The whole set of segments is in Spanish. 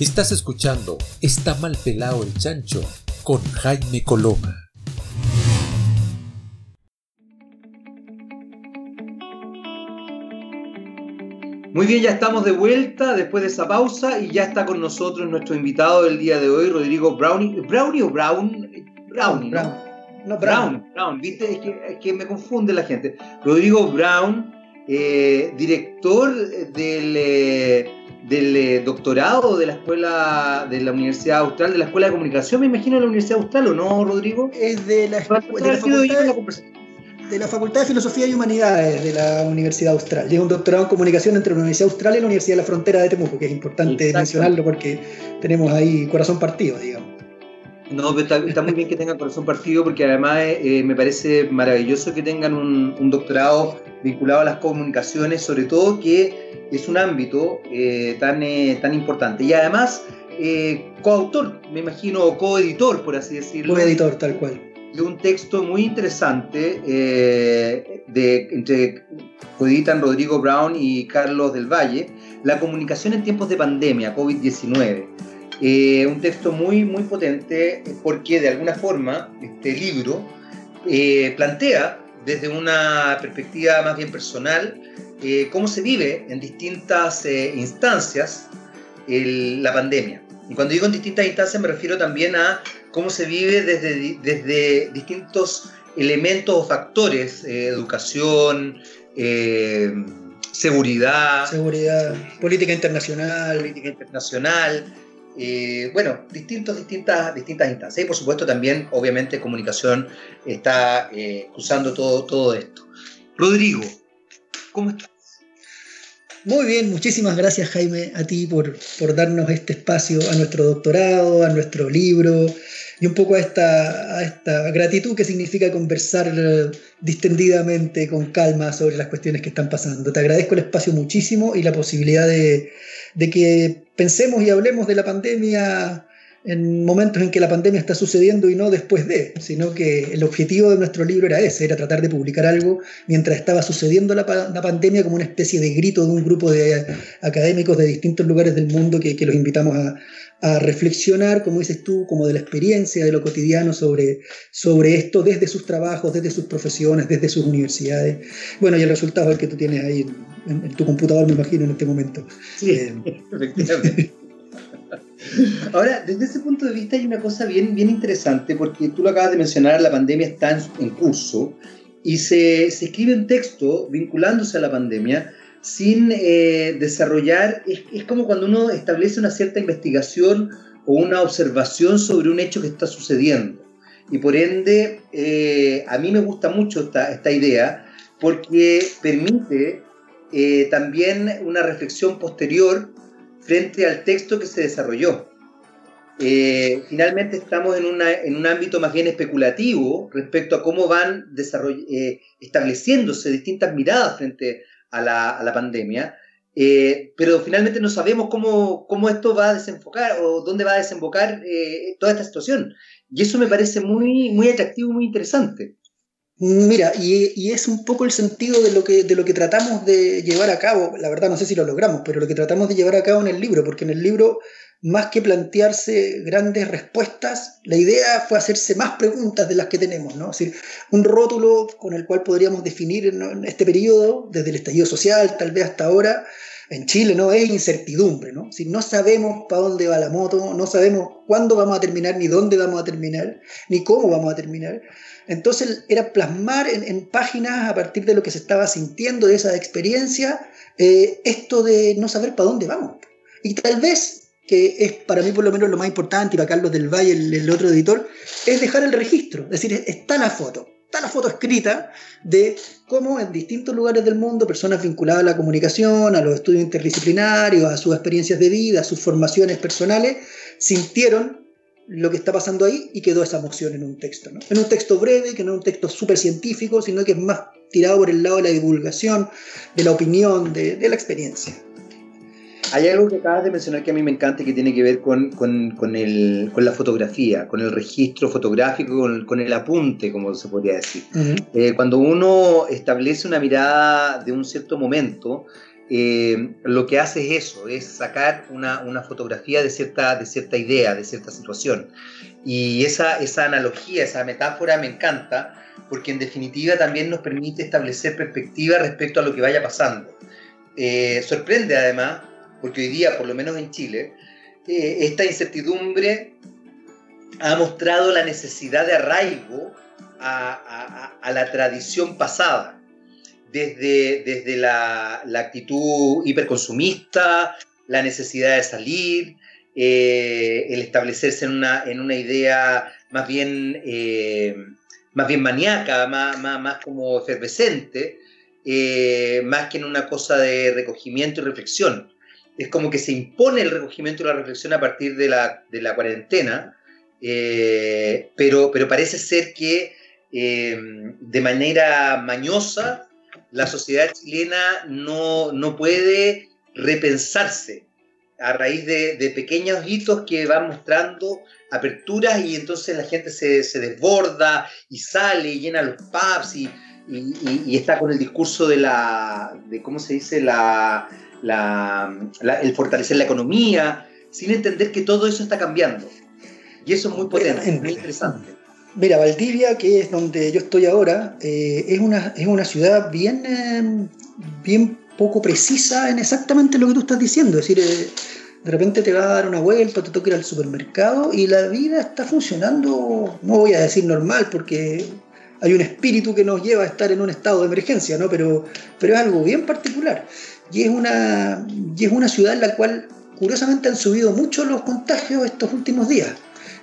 Estás escuchando Está mal pelado el chancho con Jaime Coloma. Muy bien, ya estamos de vuelta después de esa pausa y ya está con nosotros nuestro invitado del día de hoy, Rodrigo Brownie. ¿Brownie o Brown? Brownie, ¿no? No, Brown. Brown, ¿viste? Es que, es que, me confunde la gente. Rodrigo Brown, eh, director del, eh, del eh, doctorado de la escuela de la Universidad Austral, de la Escuela de Comunicación, me imagino, de la Universidad Austral, ¿o no, Rodrigo? Es de la, de la facultad de la Facultad de Filosofía y Humanidades de la Universidad Austral. Lleva un doctorado en comunicación entre la Universidad Austral y la Universidad de la Frontera de Temuco, que es importante mencionarlo porque tenemos ahí corazón partido, digamos. No, pero está, muy bien que tengan corazón partido porque además eh, me parece maravilloso que tengan un, doctorado vinculado a las comunicaciones, sobre todo que es un ámbito eh, tan, eh, tan importante. Y además, coautor, me imagino, coeditor, por así decirlo. Coeditor, tal cual de un texto muy interesante eh, de, entre coeditan Rodrigo Brown y Carlos del Valle, La comunicación en tiempos de pandemia, COVID-19. Eh, un texto muy, muy potente porque de alguna forma este libro eh, plantea desde una perspectiva más bien personal cómo se vive en distintas instancias la pandemia. Y cuando digo en distintas instancias me refiero también a cómo se vive desde, desde distintos elementos o factores, eh, educación, eh, seguridad. Seguridad, política internacional. Política internacional. Eh, bueno, distintos, distintas, distintas instancias. Y por supuesto también, obviamente, comunicación está cruzando todo, todo esto. Rodrigo, ¿cómo estás? Muy bien, muchísimas gracias Jaime a ti por, por darnos este espacio a nuestro doctorado, a nuestro libro y un poco a esta, esta gratitud que significa conversar eh, distendidamente, con calma sobre las cuestiones que están pasando. Te agradezco el espacio muchísimo y la posibilidad de, de que pensemos y hablemos de la pandemia en momentos en que la pandemia está sucediendo y no después de, sino que el objetivo de nuestro libro era ese, era tratar de publicar algo mientras estaba sucediendo la, pandemia como una especie de grito de un grupo de académicos de distintos lugares del mundo que, los invitamos a, reflexionar, como dices tú, como de la experiencia, de lo cotidiano sobre, sobre esto desde sus trabajos, desde sus profesiones, desde sus universidades. Bueno, y el resultado es el que tú tienes ahí en, tu computador, me imagino, en este momento. Sí, eh, efectivamente. Ahora, desde ese punto de vista hay una cosa bien, bien interesante, porque tú lo acabas de mencionar, la pandemia está en, curso y se, escribe un texto vinculándose a la pandemia sin eh, desarrollar, es, como cuando uno establece una cierta investigación o una observación sobre un hecho que está sucediendo. Y por ende, eh, a mí me gusta mucho esta, esta idea porque permite eh, también una reflexión posterior frente al texto que se desarrolló. Eh, finalmente estamos en, en, un ámbito más bien especulativo respecto a cómo van eh, estableciéndose distintas miradas frente a la, a la pandemia, eh, pero finalmente no sabemos cómo, cómo, esto va a desenfocar o dónde va a desembocar toda esta situación. Y eso me parece muy, muy atractivo muy interesante. Mira, y, es un poco el sentido de lo, que, de lo que tratamos de llevar a cabo, la verdad no sé si lo logramos, pero lo que tratamos de llevar a cabo en el libro, porque en el libro, más que plantearse grandes respuestas, la idea fue hacerse más preguntas de las que tenemos, ¿no? Es decir, un rótulo con el cual podríamos definir este periodo, desde el estallido social, tal vez hasta ahora, en Chile, ¿no? Es incertidumbre, ¿no? Si no sabemos para dónde va la moto, no sabemos cuándo vamos a terminar, ni dónde vamos a terminar, ni cómo vamos a terminar. Entonces era plasmar en, páginas a partir de lo que se estaba sintiendo, de esa experiencia, eh, esto de no saber para dónde vamos. Y tal vez, que es para mí por lo menos lo más importante, y para Carlos del Valle, el, otro editor, es dejar el registro. Es decir, está la foto, está la foto escrita de cómo en distintos lugares del mundo personas vinculadas a la comunicación, a los estudios interdisciplinarios, a sus experiencias de vida, a sus formaciones personales, sintieron lo que está pasando ahí y quedó esa moción en un texto. En un texto breve, que no es un texto súper científico, sino que es más tirado por el lado de la divulgación, de la opinión, de, la experiencia. Hay algo que acabas de mencionar que a mí me encanta y que tiene que ver con, la fotografía, con el registro fotográfico, con, el apunte, como se podría decir. Eh, cuando uno establece una mirada de un cierto momento, eh, lo que hace es eso, es sacar una, una, fotografía de cierta, de cierta idea, de cierta situación. Y esa, esa analogía, esa metáfora me encanta, porque en definitiva también nos permite establecer perspectiva respecto a lo que vaya pasando. Eh, sorprende además, porque hoy día, por lo menos en Chile, eh, esta incertidumbre ha mostrado la necesidad de arraigo a, la tradición pasada, desde, desde la, la, actitud hiperconsumista, la necesidad de salir, eh, el establecerse en una, en una idea más bien, eh, más bien maníaca, más, más, más como efervescente, eh, más que en una cosa de recogimiento y reflexión. Es como que se impone el recogimiento y la reflexión a partir de la, de la cuarentena, pero, pero parece ser que de manera mañosa la sociedad chilena no, no puede repensarse a raíz de, pequeños hitos que van mostrando aperturas y entonces la gente se, desborda y sale y llena los pubs y, está con el discurso de la, de cómo se dice, la, el fortalecer la economía, sin entender que todo eso está cambiando. Y eso es muy potente, muy interesante. Mira, Valdivia, que es donde yo estoy ahora, eh, es, una, es una ciudad bien, eh, bien poco precisa en exactamente lo que tú estás diciendo. Es decir, eh, de repente te va a dar una vuelta, te toca ir al supermercado y la vida está funcionando, no voy a decir normal, porque hay un espíritu que nos lleva a estar en un estado de emergencia, ¿no? Pero, pero es algo bien particular. Y es, una, y es una ciudad en la cual curiosamente han subido mucho los contagios estos últimos días.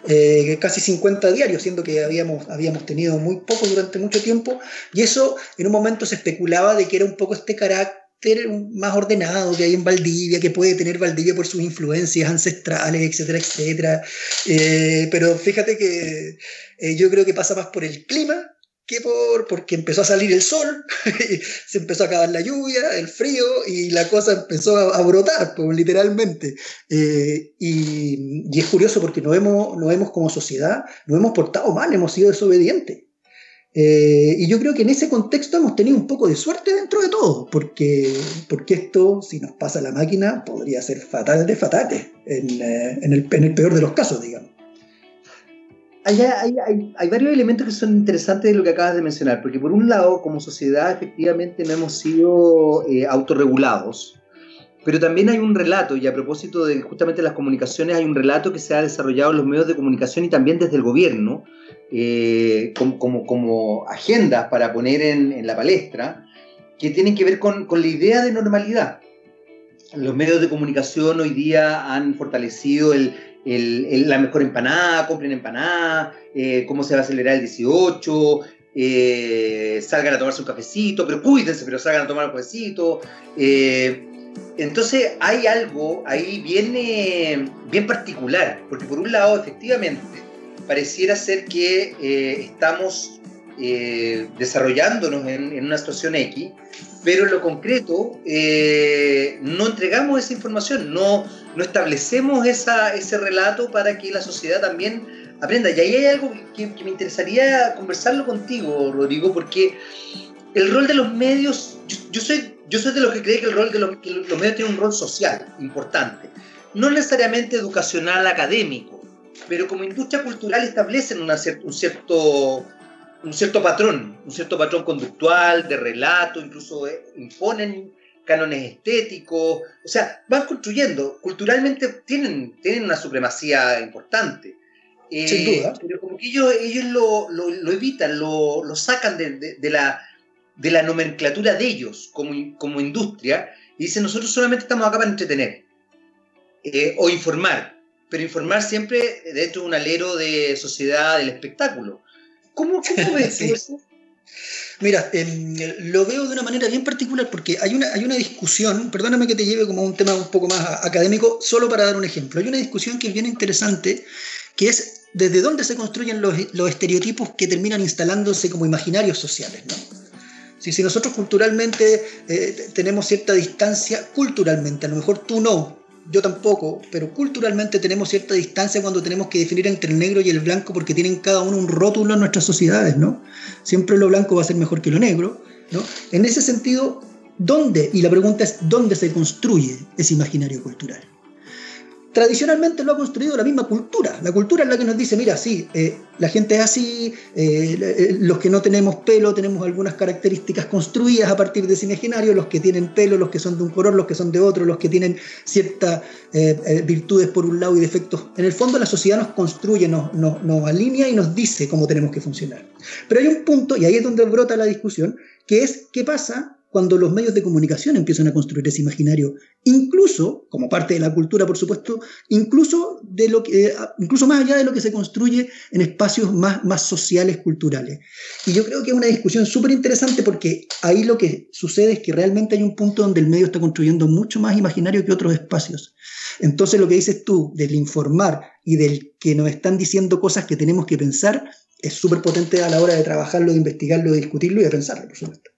Eh, casi 50 diarios, siendo que habíamos, habíamos tenido muy poco durante mucho tiempo, y eso en un momento se especulaba de que era un poco este carácter más ordenado que hay en Valdivia, que puede tener Valdivia por sus influencias ancestrales, etcétera, etcétera. Eh, pero fíjate que eh, yo creo que pasa más por el clima que por porque empezó a salir el sol, se empezó a acabar la lluvia, el frío y la cosa empezó a, brotar, pues, literalmente. Eh, y, y, es curioso porque nos hemos, nos hemos como sociedad, nos hemos portado mal, hemos sido desobedientes. Eh, y yo creo que en ese contexto hemos tenido un poco de suerte dentro de todo, porque, porque esto, si nos pasa la máquina, podría ser fatal de fatales, en, eh, en, el, en el, peor de los casos, digamos. Hay, hay, hay, hay, varios elementos que son interesantes de lo que acabas de mencionar, porque por un lado, como sociedad, efectivamente no hemos sido eh, autorregulados, pero también hay un relato, y a propósito de justamente las comunicaciones, hay un relato que se ha desarrollado en los medios de comunicación y también desde el gobierno, eh, como, como, agendas para poner en, la palestra que tienen que ver con, la idea de normalidad. Los medios de comunicación hoy día han fortalecido el, la mejor empanada, compren empanada, eh, cómo se va a acelerar el 18, eh, salgan a tomarse un cafecito, pero cuídense, pero salgan a tomar un cafecito. entonces hay algo ahí bien, bien particular, porque por un lado, efectivamente, pareciera ser que eh, estamos eh, desarrollándonos en, una situación X, pero en lo concreto eh, no entregamos esa información, no, no establecemos ese relato para que la sociedad también aprenda. Y ahí hay algo que, me interesaría conversarlo contigo, Rodrigo, porque el rol de los medios, yo, soy, de los que cree que el rol de los medios tiene un rol social importante, no necesariamente educacional académico pero como industria cultural establecen un, cierto, un cierto patrón, un cierto patrón conductual, de relato, incluso eh, imponen cánones estéticos, o sea, van construyendo, culturalmente tienen, tienen una supremacía importante. Eh, Sin duda. Pero como que ellos, ellos lo, lo, evitan, lo, lo sacan de, de, la, de la nomenclatura de ellos como, como industria y dicen nosotros solamente estamos acá para entretener eh, o informar pero informar siempre dentro de un alero de sociedad del espectáculo. ¿Cómo, cómo ves eso? Mira, em, lo veo de una manera bien particular porque hay una, hay una discusión, perdóname que te lleve como a un tema un poco más académico, solo para dar un ejemplo. Hay una discusión que es bien interesante, que es desde dónde se construyen los, los estereotipos que terminan instalándose como imaginarios sociales. si nosotros culturalmente eh, tenemos cierta distancia, culturalmente, a lo mejor tú no, yo tampoco, pero culturalmente tenemos cierta distancia cuando tenemos que definir entre el negro y el blanco porque tienen cada uno un rótulo en nuestras sociedades, ¿no? Siempre lo blanco va a ser mejor que lo negro, ¿no? En ese sentido, ¿Dónde? Y la pregunta es, ¿dónde se construye ese imaginario cultural? Tradicionalmente lo ha construido la misma cultura. La cultura es la que nos dice, mira, sí, eh, la gente es así, eh, eh, los que no tenemos pelo tenemos algunas características construidas a partir de ese imaginario, los que tienen pelo, los que son de un color, los que son de otro, los que tienen ciertas virtudes por un lado y defectos. En el fondo la sociedad nos construye, nos, nos alinea y nos dice cómo tenemos que funcionar. Pero hay un punto, y ahí es donde brota la discusión, que es qué pasa cuando los medios de comunicación empiezan a construir ese imaginario, incluso, como parte de la cultura, por supuesto, incluso, de lo que, eh, incluso más allá de lo que se construye en espacios más, más sociales, culturales. Y yo creo que es una discusión súper interesante porque ahí lo que sucede es que realmente hay un punto donde el medio está construyendo mucho más imaginario que otros espacios. Entonces lo que dices tú del informar y del que nos están diciendo cosas que tenemos que pensar es súper potente a la hora de trabajarlo, de investigarlo, de discutirlo y de pensarlo, por supuesto.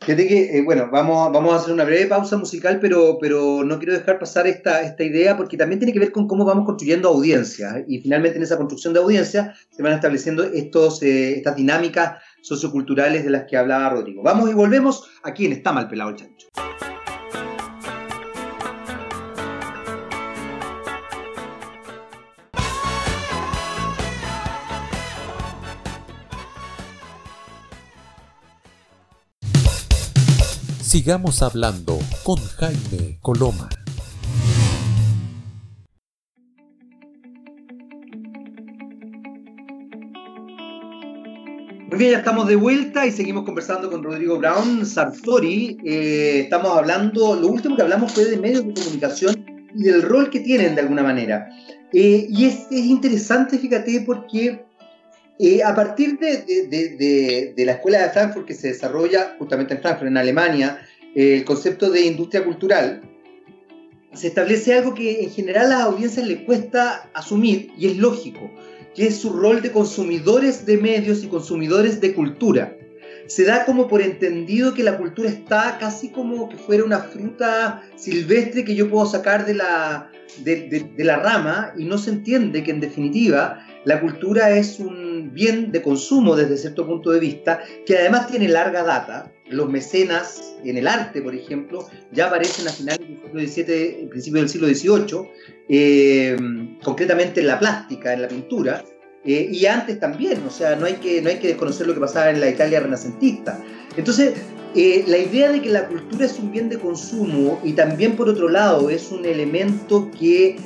Fíjate que, eh, bueno, vamos, vamos a hacer una breve pausa musical, pero, pero no quiero dejar pasar esta, esta idea porque también tiene que ver con cómo vamos construyendo audiencias. Y finalmente en esa construcción de audiencia se van estableciendo estos, eh, estas dinámicas socioculturales de las que hablaba Rodrigo. Vamos y volvemos aquí en Está Mal Pelado el Chancho. Sigamos hablando con Jaime Coloma. Muy bien, ya estamos de vuelta y seguimos conversando con Rodrigo Brown Sartori. Eh, estamos hablando, lo último que hablamos fue de medios de comunicación y del rol que tienen de alguna manera. Eh, y es, es, interesante, fíjate, porque eh, a partir de, la Escuela de Frankfurt, que se desarrolla justamente en Frankfurt, en Alemania, el concepto de industria cultural, se establece algo que en general a las audiencias le cuesta asumir, y es lógico, que es su rol de consumidores de medios y consumidores de cultura. Se da como por entendido que la cultura está casi como que fuera una fruta silvestre que yo puedo sacar de la, de la rama y no se entiende que en definitiva la cultura es un bien de consumo desde cierto punto de vista, que además tiene larga data. Los mecenas en el arte, por ejemplo, ya aparecen a finales del siglo XVII, principios del siglo XVIII, eh, concretamente en la plástica, en la pintura, eh, y antes también, o sea, no hay, que, no hay que desconocer lo que pasaba en la Italia renacentista. Entonces, eh, la idea de que la cultura es un bien de consumo y también por otro lado es un elemento que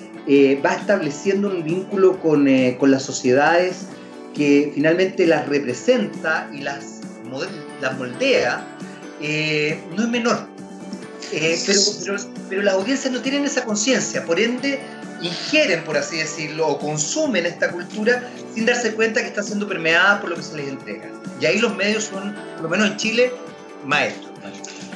va estableciendo un vínculo con, con, las sociedades que finalmente las representa y las, moldea, eh, no es menor. Pero, pero, pero, las audiencias no tienen esa conciencia, por ende ingieren, por así decirlo, o consumen esta cultura sin darse cuenta que está siendo permeada por lo que se les entrega. Y ahí los medios son, por lo menos en Chile, maestros.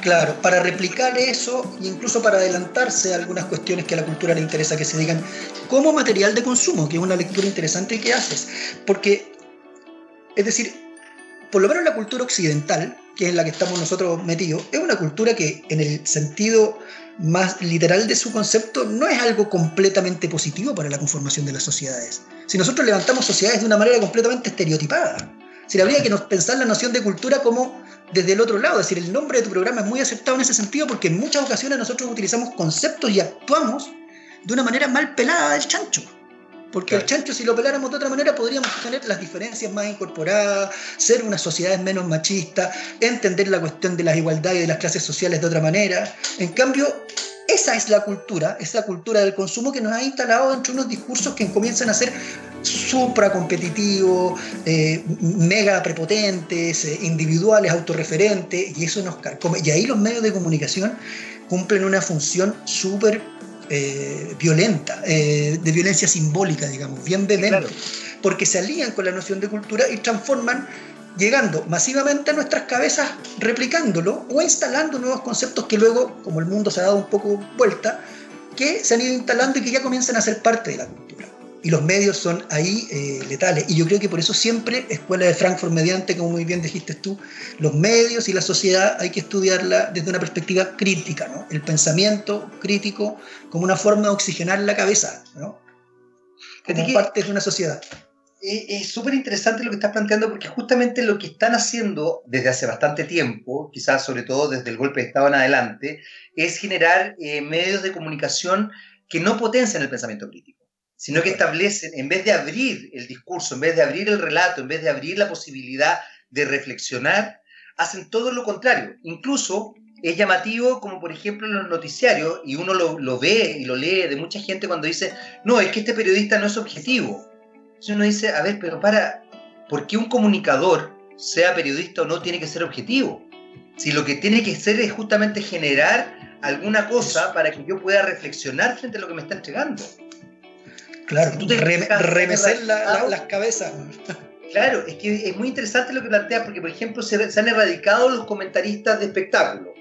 Claro, para replicar eso e incluso para adelantarse a algunas cuestiones que a la cultura le interesa que se digan como material de consumo, que es una lectura interesante que haces. Porque, es decir, por lo menos la cultura occidental, que es en la que estamos nosotros metidos, es una cultura que en el sentido más literal de su concepto no es algo completamente positivo para la conformación de las sociedades. Si nosotros levantamos sociedades de una manera completamente estereotipada, si habría que pensar la noción de cultura como desde el otro lado. Es decir, el nombre de tu programa es muy aceptado en ese sentido porque en muchas ocasiones nosotros utilizamos conceptos y actuamos de una manera mal pelada del chancho. Porque el chancho, si lo peláramos de otra manera, podríamos tener las diferencias más incorporadas, ser unas sociedades menos machistas, entender la cuestión de las igualdades y de las clases sociales de otra manera. En cambio, esa es la cultura, esa cultura del consumo que nos ha instalado entre unos discursos que comienzan a ser supra competitivos, eh, mega prepotentes, eh, individuales, autorreferentes, y eso nos carcome. Y ahí los medios de comunicación cumplen una función súper eh, violenta, de violencia simbólica, digamos, bien violenta, porque se alían con la noción de cultura y transforman llegando masivamente a nuestras cabezas, replicándolo o instalando nuevos conceptos que luego, como el mundo se ha dado un poco vuelta, que se han ido instalando y que ya comienzan a ser parte de la cultura. Y los medios son ahí eh, letales. Y yo creo que por eso siempre, Escuela de Frankfurt mediante, como muy bien dijiste tú, los medios y la sociedad hay que estudiarla desde una perspectiva crítica, ¿no? El pensamiento crítico como una forma de oxigenar la cabeza, ¿no? Como parte de una sociedad. Es súper interesante lo que estás planteando porque justamente lo que están haciendo desde hace bastante tiempo, quizás sobre todo desde el golpe de Estado en adelante, es generar eh, medios de comunicación que no potencian el pensamiento crítico, sino que establecen, en vez de abrir el discurso, en vez de abrir el relato, en vez de abrir la posibilidad de reflexionar, hacen todo lo contrario. Incluso es llamativo como por ejemplo en los noticiarios, y uno lo, lo ve y lo lee de mucha gente cuando dice, no, es que este periodista no es objetivo entonces uno dice, a ver, pero para, ¿por qué un comunicador, sea periodista o no, tiene que ser objetivo? Si lo que tiene que ser es justamente generar alguna cosa para que yo pueda reflexionar frente a lo que me está entregando. Claro, tú te remecer las cabezas. Claro, es que es muy interesante lo que planteas, porque por ejemplo se, se han erradicado los comentaristas de espectáculo,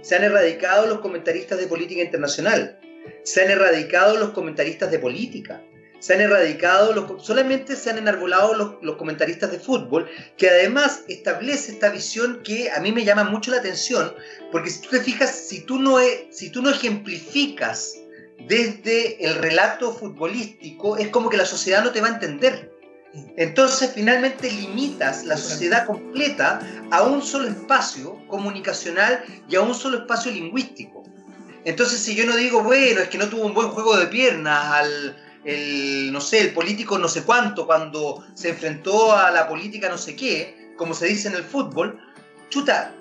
se han erradicado los comentaristas de política internacional, se han erradicado los comentaristas de política, se han erradicado, los, solamente se han enarbolado los, comentaristas de fútbol, que además establece esta visión que a mí me llama mucho la atención, porque si tú te fijas, si tú no, si tú no ejemplificas desde el relato futbolístico, es como que la sociedad no te va a entender. Entonces finalmente limitas la sociedad completa a un solo espacio comunicacional y a un solo espacio lingüístico. Entonces si yo no digo, bueno, es que no tuvo un buen juego de piernas al, el, no sé, el político no sé cuánto, cuando se enfrentó a la política no sé qué, como se dice en el fútbol, chuta,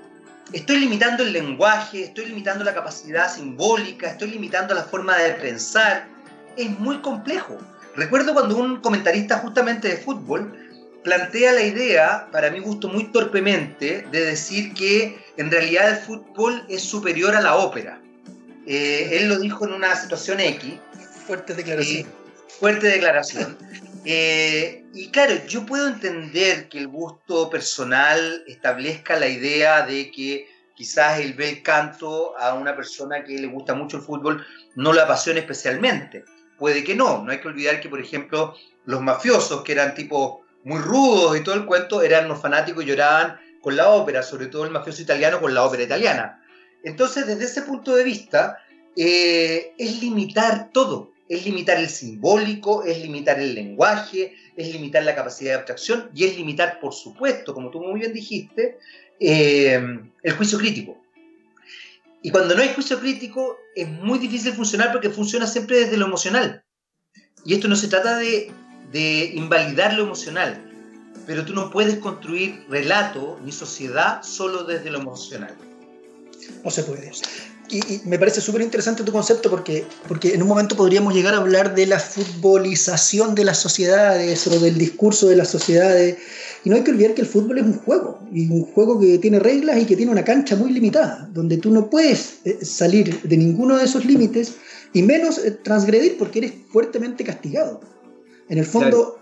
estoy limitando el lenguaje, estoy limitando la capacidad simbólica, estoy limitando la forma de pensar. Es muy complejo. Recuerdo cuando un comentarista justamente de fútbol plantea la idea, para mi gusto muy torpemente, de decir que en realidad el fútbol es superior a la ópera. Eh, él lo dijo en una situación X. Fuerte declaración fuerte declaración. Eh, y claro, yo puedo entender que el gusto personal establezca la idea de que quizás el bel canto a una persona que le gusta mucho el fútbol no lo apasiona especialmente. Puede que no. No hay que olvidar que, por ejemplo, los mafiosos, que eran tipos muy rudos y todo el cuento, eran los fanáticos y lloraban con la ópera, sobre todo el mafioso italiano con la ópera italiana. Entonces, desde ese punto de vista, eh, es limitar todo es limitar el simbólico, es limitar el lenguaje, es limitar la capacidad de abstracción y es limitar, por supuesto, como tú muy bien dijiste, eh, el juicio crítico. Y cuando no hay juicio crítico es muy difícil funcionar porque funciona siempre desde lo emocional. Y esto no se trata de, de invalidar lo emocional, pero tú no puedes construir relato ni sociedad solo desde lo emocional. No se puede y, me parece súper interesante tu concepto porque, porque en un momento podríamos llegar a hablar de la futbolización de las sociedades o del discurso de las sociedades. Y no hay que olvidar que el fútbol es un juego, y un juego que tiene reglas y que tiene una cancha muy limitada, donde tú no puedes eh, salir de ninguno de esos límites y menos eh, transgredir porque eres fuertemente castigado. En el fondo,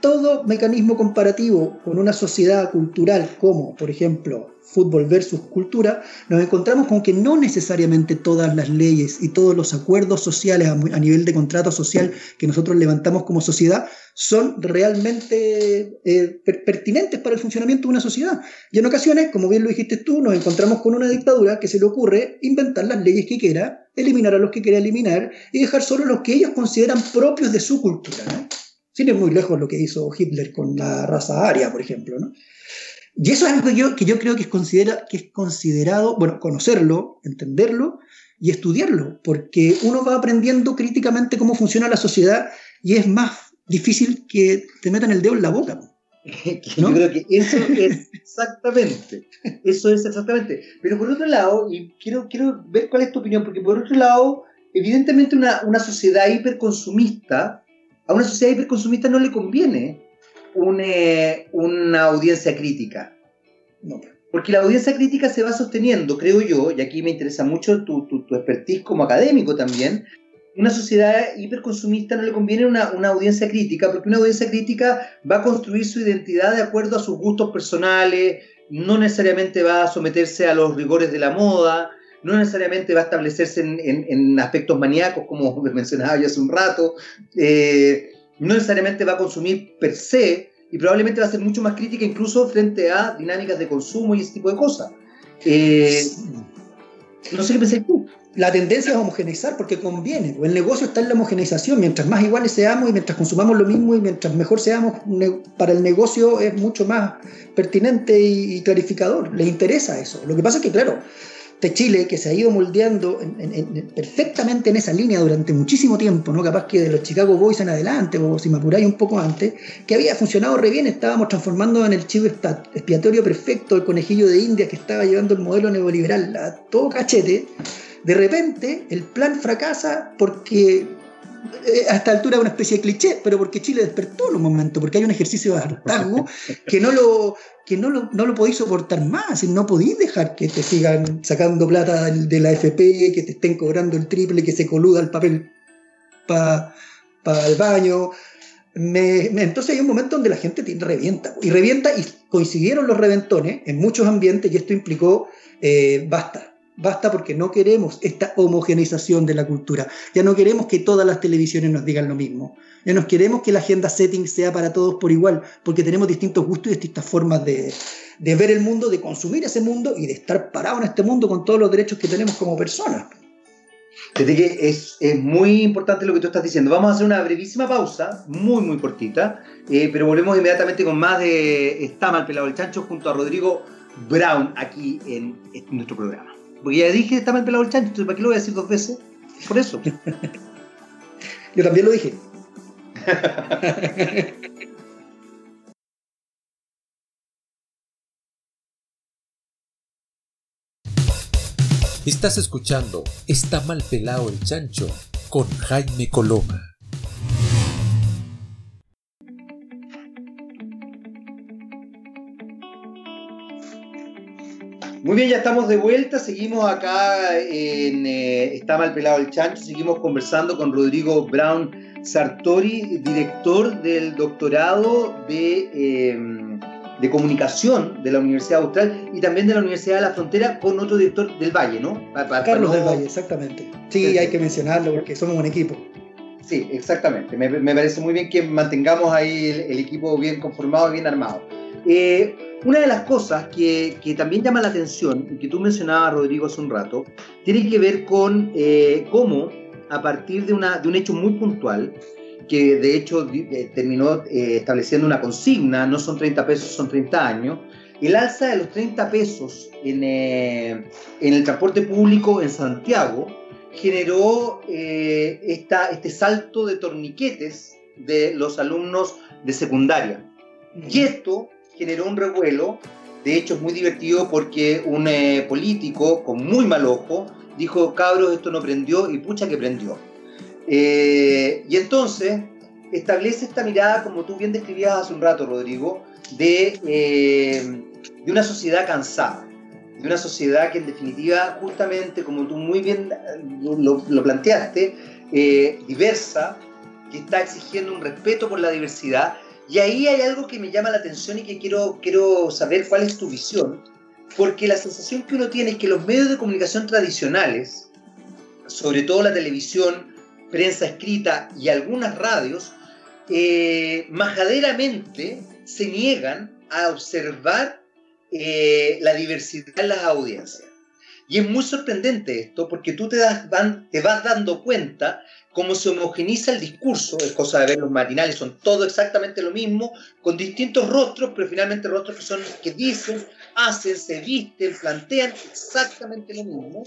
todo mecanismo comparativo con una sociedad cultural como, por ejemplo, fútbol versus cultura, nos encontramos con que no necesariamente todas las leyes y todos los acuerdos sociales a, nivel de contrato social que nosotros levantamos como sociedad son realmente eh, pertinentes para el funcionamiento de una sociedad. Y en ocasiones, como bien lo dijiste tú, nos encontramos con una dictadura que se le ocurre inventar las leyes que quiera, eliminar a los que quiera eliminar y dejar solo los que ellos consideran propios de su cultura. Sin ir muy lejos lo que hizo Hitler con la raza aria, por ejemplo. ¿no? Y eso es algo que yo, que yo creo que es, considera, que es considerado, bueno, conocerlo, entenderlo y estudiarlo, porque uno va aprendiendo críticamente cómo funciona la sociedad y es más difícil que te metan el dedo en la boca. Yo creo que eso es exactamente, eso es exactamente. Pero por otro lado, y quiero, quiero ver cuál es tu opinión, porque por otro lado, evidentemente una, una sociedad hiperconsumista a una sociedad hiperconsumista no le conviene una audiencia crítica. No. Porque la audiencia crítica se va sosteniendo, creo yo, y aquí me interesa mucho tu, tu, expertise como académico también, una sociedad hiperconsumista no le conviene una, una, audiencia crítica, porque una audiencia crítica va a construir su identidad de acuerdo a sus gustos personales, no necesariamente va a someterse a los rigores de la moda, no necesariamente va a establecerse en, aspectos maníacos, como mencionaba yo hace un rato, eh, no necesariamente va a consumir per se, y probablemente va a ser mucho más crítica incluso frente a dinámicas de consumo y ese tipo de cosas. Eh, no sé qué pensáis tú. la tendencia es homogeneizar porque conviene. El negocio está en la homogeneización. Mientras más iguales seamos y mientras consumamos lo mismo y mientras mejor seamos, para el negocio es mucho más pertinente y clarificador. Le interesa eso. Lo que pasa es que, claro, de Chile, que se ha ido moldeando perfectamente en esa línea durante muchísimo tiempo, ¿no? capaz que de los Chicago Boys en adelante, o si me apuráis un poco antes, que había funcionado re bien, estábamos transformando en el chivo expiatorio perfecto, el conejillo de India que estaba llevando el modelo neoliberal a todo cachete de repente el plan fracasa porque eh, a esta altura una especie de cliché, pero porque Chile despertó en un momento, porque hay un ejercicio de hartazgo que no lo, que no lo, no lo podéis soportar más, y no podéis dejar que te sigan sacando plata de la FP, que te estén cobrando el triple, que se coluda el papel para el baño. entonces hay un momento donde la gente revienta, y revienta, y coincidieron los reventones en muchos ambientes, y esto implicó, eh, basta, Basta porque no queremos esta homogeneización de la cultura. Ya no queremos que todas las televisiones nos digan lo mismo. Ya no queremos que la agenda setting sea para todos por igual, porque tenemos distintos gustos y distintas formas de, ver el mundo, de consumir ese mundo y de estar parado en este mundo con todos los derechos que tenemos como personas. Desde que es, muy importante lo que tú estás diciendo. Vamos a hacer una brevísima pausa, muy, muy cortita, eh, pero volvemos inmediatamente con más de Está mal pelado el chancho junto a Rodrigo Brown aquí en nuestro programa. Porque ya dije, está mal pelado el chancho, entonces ¿para qué lo voy a decir dos veces? Por eso. Yo también lo dije. Estás escuchando Está mal pelado el chancho con Jaime Coloma. Muy bien, ya estamos de vuelta, seguimos acá en eh, Está mal pelado el chancho, seguimos conversando con Rodrigo Brown Sartori, director del doctorado de, em, de comunicación de la Universidad Austral y también de la Universidad de la Frontera con otro director del Valle, ¿no? Carlos del Valle, exactamente. Sí, hay que mencionarlo porque somos un equipo. Sí, exactamente. Me, parece muy bien que mantengamos ahí el, equipo bien conformado y bien armado. Eh, una de las cosas que, también llama la atención, y que tú mencionabas, Rodrigo, hace un rato, tiene que ver con eh, cómo, a partir de, una, de un hecho muy puntual, que de hecho eh, terminó eh, estableciendo una consigna, no son 30 pesos, son 30 años, el alza de los 30 pesos en, en el transporte público en Santiago generó esta, este salto de torniquetes de los alumnos de secundaria. Y esto generó un revuelo. De hecho, es muy divertido porque un eh, político con muy mal ojo dijo, cabros, esto no prendió y pucha que prendió. Eh, y entonces establece esta mirada, como tú bien describías hace un rato, Rodrigo, de, eh, de una sociedad cansada, de una sociedad que en definitiva, justamente como tú muy bien lo, lo planteaste, diversa, que está exigiendo un respeto por la diversidad y ahí hay algo que me llama la atención y que quiero, quiero saber cuál es tu visión, porque la sensación que uno tiene es que los medios de comunicación tradicionales, sobre todo la televisión, prensa escrita y algunas radios, eh, majaderamente se niegan a observar eh, la diversidad en las audiencias. Y es muy sorprendente esto porque tú te, das, te vas dando cuenta cómo se homogeniza el discurso, es cosa de ver los matinales, son todo exactamente lo mismo, con distintos rostros, pero finalmente rostros que son que dicen, hacen, se visten, plantean exactamente lo mismo.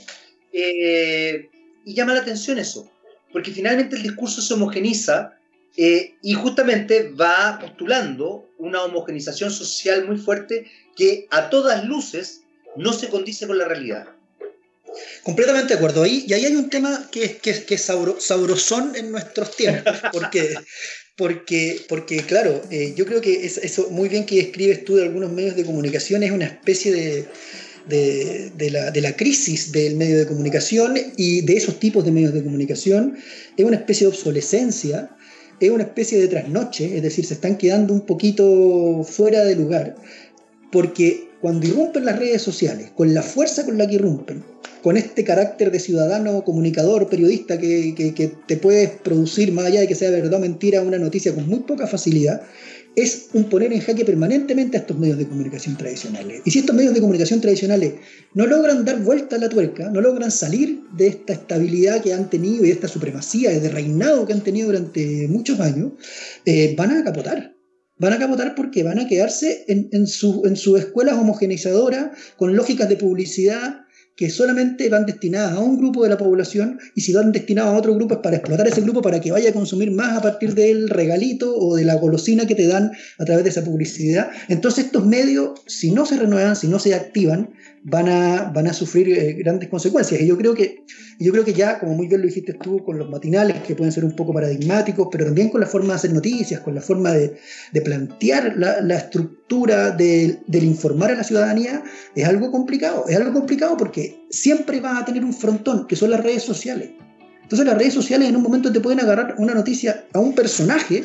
Eh, y llama la atención eso, porque finalmente el discurso se homogeniza eh, y justamente va postulando una homogenización social muy fuerte que a todas luces no se condice con la realidad. Completamente de acuerdo. Y ahí hay un tema que, que, que es sabrosón en nuestros tiempos, porque, porque, porque claro, eh, yo creo que eso muy bien que escribes tú de algunos medios de comunicación es una especie de, de, la, crisis del medio de comunicación y de esos tipos de medios de comunicación, es una especie de obsolescencia, es una especie de trasnoche, es decir, se están quedando un poquito fuera de lugar, porque cuando irrumpen las redes sociales, con la fuerza con la que irrumpen, con este carácter de ciudadano, comunicador, periodista que, te puedes producir, más allá de que sea verdad o mentira, una noticia con muy poca facilidad, es un poner en jaque permanentemente a estos medios de comunicación tradicionales. Y si estos medios de comunicación tradicionales no logran dar vuelta a la tuerca, no logran salir de esta estabilidad que han tenido y de esta supremacía, de reinado que han tenido durante muchos años, eh, van a capotar. Van a capotar porque van a quedarse en, en sus escuelas homogeneizadoras, con lógicas de publicidad que solamente van destinadas a un grupo de la población y si van destinadas a otro grupo es para explotar ese grupo para que vaya a consumir más a partir del regalito o de la golosina que te dan a través de esa publicidad. Entonces estos medios, si no se renuevan, si no se activan, van a, van a sufrir eh, grandes consecuencias. Y yo creo, que, yo creo que ya, como muy bien lo dijiste tú, con los matinales, que pueden ser un poco paradigmáticos, pero también con la forma de hacer noticias, con la forma de, de plantear la, la estructura del informar a la ciudadanía, es algo complicado. Es algo complicado porque siempre va a tener un frontón, que son las redes sociales. Entonces las redes sociales en un momento te pueden agarrar una noticia a un personaje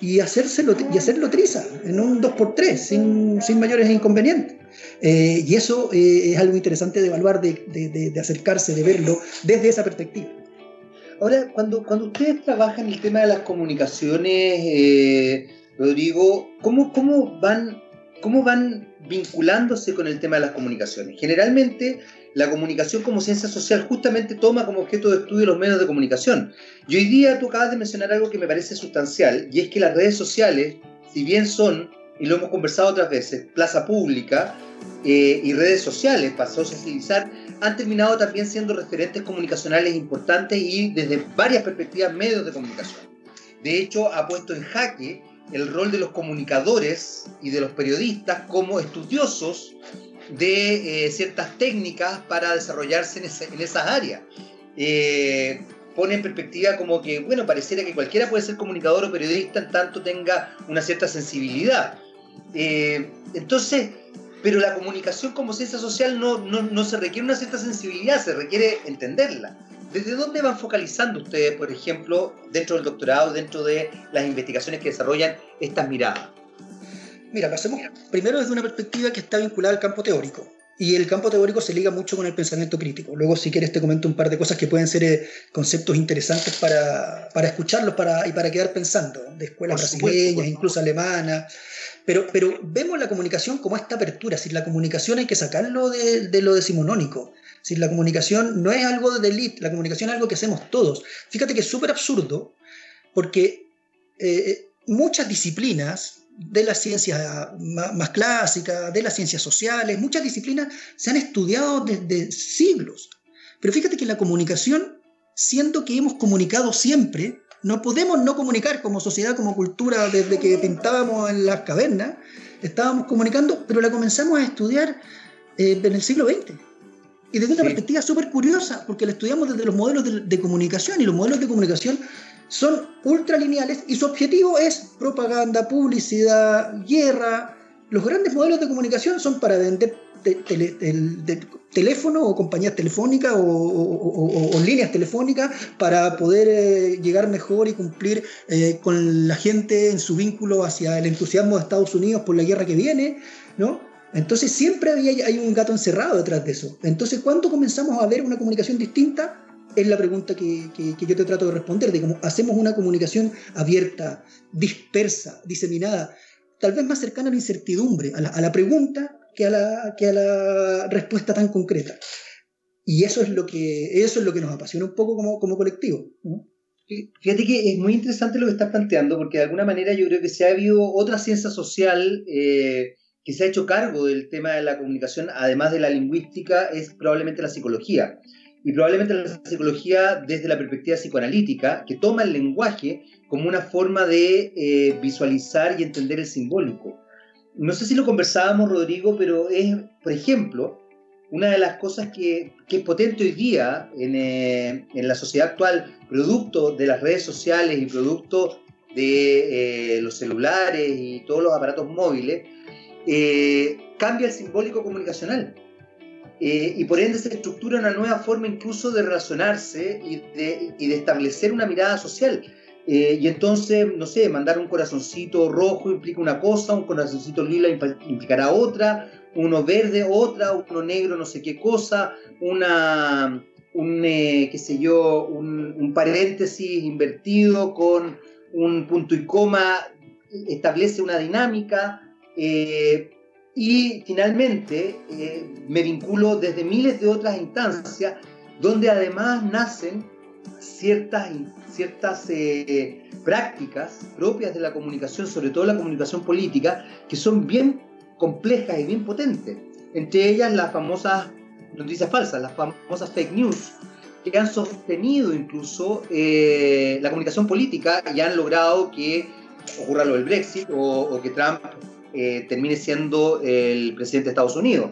y, hacérselo, y hacerlo triza, en un 2x3, sin, sin mayores inconvenientes. Eh, y eso eh, es algo interesante de evaluar, de, de, acercarse, de verlo desde esa perspectiva. Ahora, cuando, cuando ustedes trabajan el tema de las comunicaciones, eh, Rodrigo, ¿cómo, cómo, van, ¿cómo van vinculándose con el tema de las comunicaciones? Generalmente la comunicación como ciencia social justamente toma como objeto de estudio los medios de comunicación. Y hoy día tú acabas de mencionar algo que me parece sustancial, y es que las redes sociales, si bien son, y lo hemos conversado otras veces, plaza pública eh, y redes sociales para socializar, han terminado también siendo referentes comunicacionales importantes y desde varias perspectivas medios de comunicación. De hecho, ha puesto en jaque el rol de los comunicadores y de los periodistas como estudiosos de eh, ciertas técnicas para desarrollarse en, esas áreas. Eh, pone en perspectiva como que, bueno, pareciera que cualquiera puede ser comunicador o periodista en tanto tenga una cierta sensibilidad. Eh, entonces, pero la comunicación como ciencia social no, no, no, se requiere una cierta sensibilidad, se requiere entenderla. ¿Desde dónde van focalizando ustedes, por ejemplo, dentro del doctorado, dentro de las investigaciones que desarrollan estas miradas? Mira, lo hacemos primero desde una perspectiva que está vinculada al campo teórico. Y el campo teórico se liga mucho con el pensamiento crítico. Luego, si quieres, te comento un par de cosas que pueden ser eh, conceptos interesantes para, para escucharlos para, y para quedar pensando, de escuelas brasileñas, incluso alemanas. Pero, pero vemos la comunicación como esta apertura. Si la comunicación hay que sacarlo de, de lo decimonónico. Si la comunicación no es algo de élite, la comunicación es algo que hacemos todos. Fíjate que es súper absurdo porque eh, eh, muchas disciplinas de las ciencias más, clásicas, de las ciencias sociales, muchas disciplinas se han estudiado desde siglos. Pero fíjate que la comunicación, siendo que hemos comunicado siempre, no podemos no comunicar como sociedad, como cultura, desde que pintábamos en las cavernas, estábamos comunicando, pero la comenzamos a estudiar eh, en el siglo XX. Y desde una perspectiva súper curiosa, porque la estudiamos desde los modelos de, comunicación, y los modelos de comunicación son ultralineales y su objetivo es propaganda, publicidad, guerra. Los grandes modelos de comunicación son para vender teléfono o compañías telefónicas o, líneas telefónicas para poder eh, llegar mejor y cumplir eh, con la gente en su vínculo hacia el entusiasmo de Estados Unidos por la guerra que viene, ¿no? Entonces siempre hay un gato encerrado detrás de eso. Entonces, ¿cuándo comenzamos a ver una comunicación distinta? Es la pregunta que, yo te trato de responder, de cómo hacemos una comunicación abierta, dispersa, diseminada, tal vez más cercana a la incertidumbre, a la, pregunta que a la, que a la respuesta tan concreta. Y eso es lo que, eso es lo que nos apasiona un poco como, como colectivo. Fíjate que es muy interesante lo que estás planteando, porque de alguna manera yo creo que se ha habido otra ciencia social eh, que se ha hecho cargo del tema de la comunicación, además de la lingüística, es probablemente la psicología y probablemente la psicología desde la perspectiva psicoanalítica, que toma el lenguaje como una forma de eh, visualizar y entender el simbólico. No sé si lo conversábamos, Rodrigo, pero es, por ejemplo, una de las cosas que, es potente hoy día eh, en, la sociedad actual, producto de las redes sociales y producto de eh, los celulares y todos los aparatos móviles, cambia el simbólico comunicacional. Eh, y por ende se estructura una nueva forma incluso de relacionarse y de, y de establecer una mirada social. Eh, y entonces, no sé, mandar un corazoncito rojo implica una cosa, un corazoncito lila implicará otra, uno verde otra, uno negro no sé qué cosa, una, un, eh, qué sé yo, un, paréntesis invertido con un punto y coma establece una dinámica y finalmente eh, me vinculo desde miles de otras instancias donde además nacen ciertas, ciertas eh, prácticas propias de la comunicación, sobre todo la comunicación política, que son bien complejas y bien potentes. Entre ellas las famosas noticias falsas, las famosas fake news, que han sostenido incluso eh, la comunicación política y han logrado que ocurra lo del Brexit o, que Trump eh, termine siendo el presidente de Estados Unidos.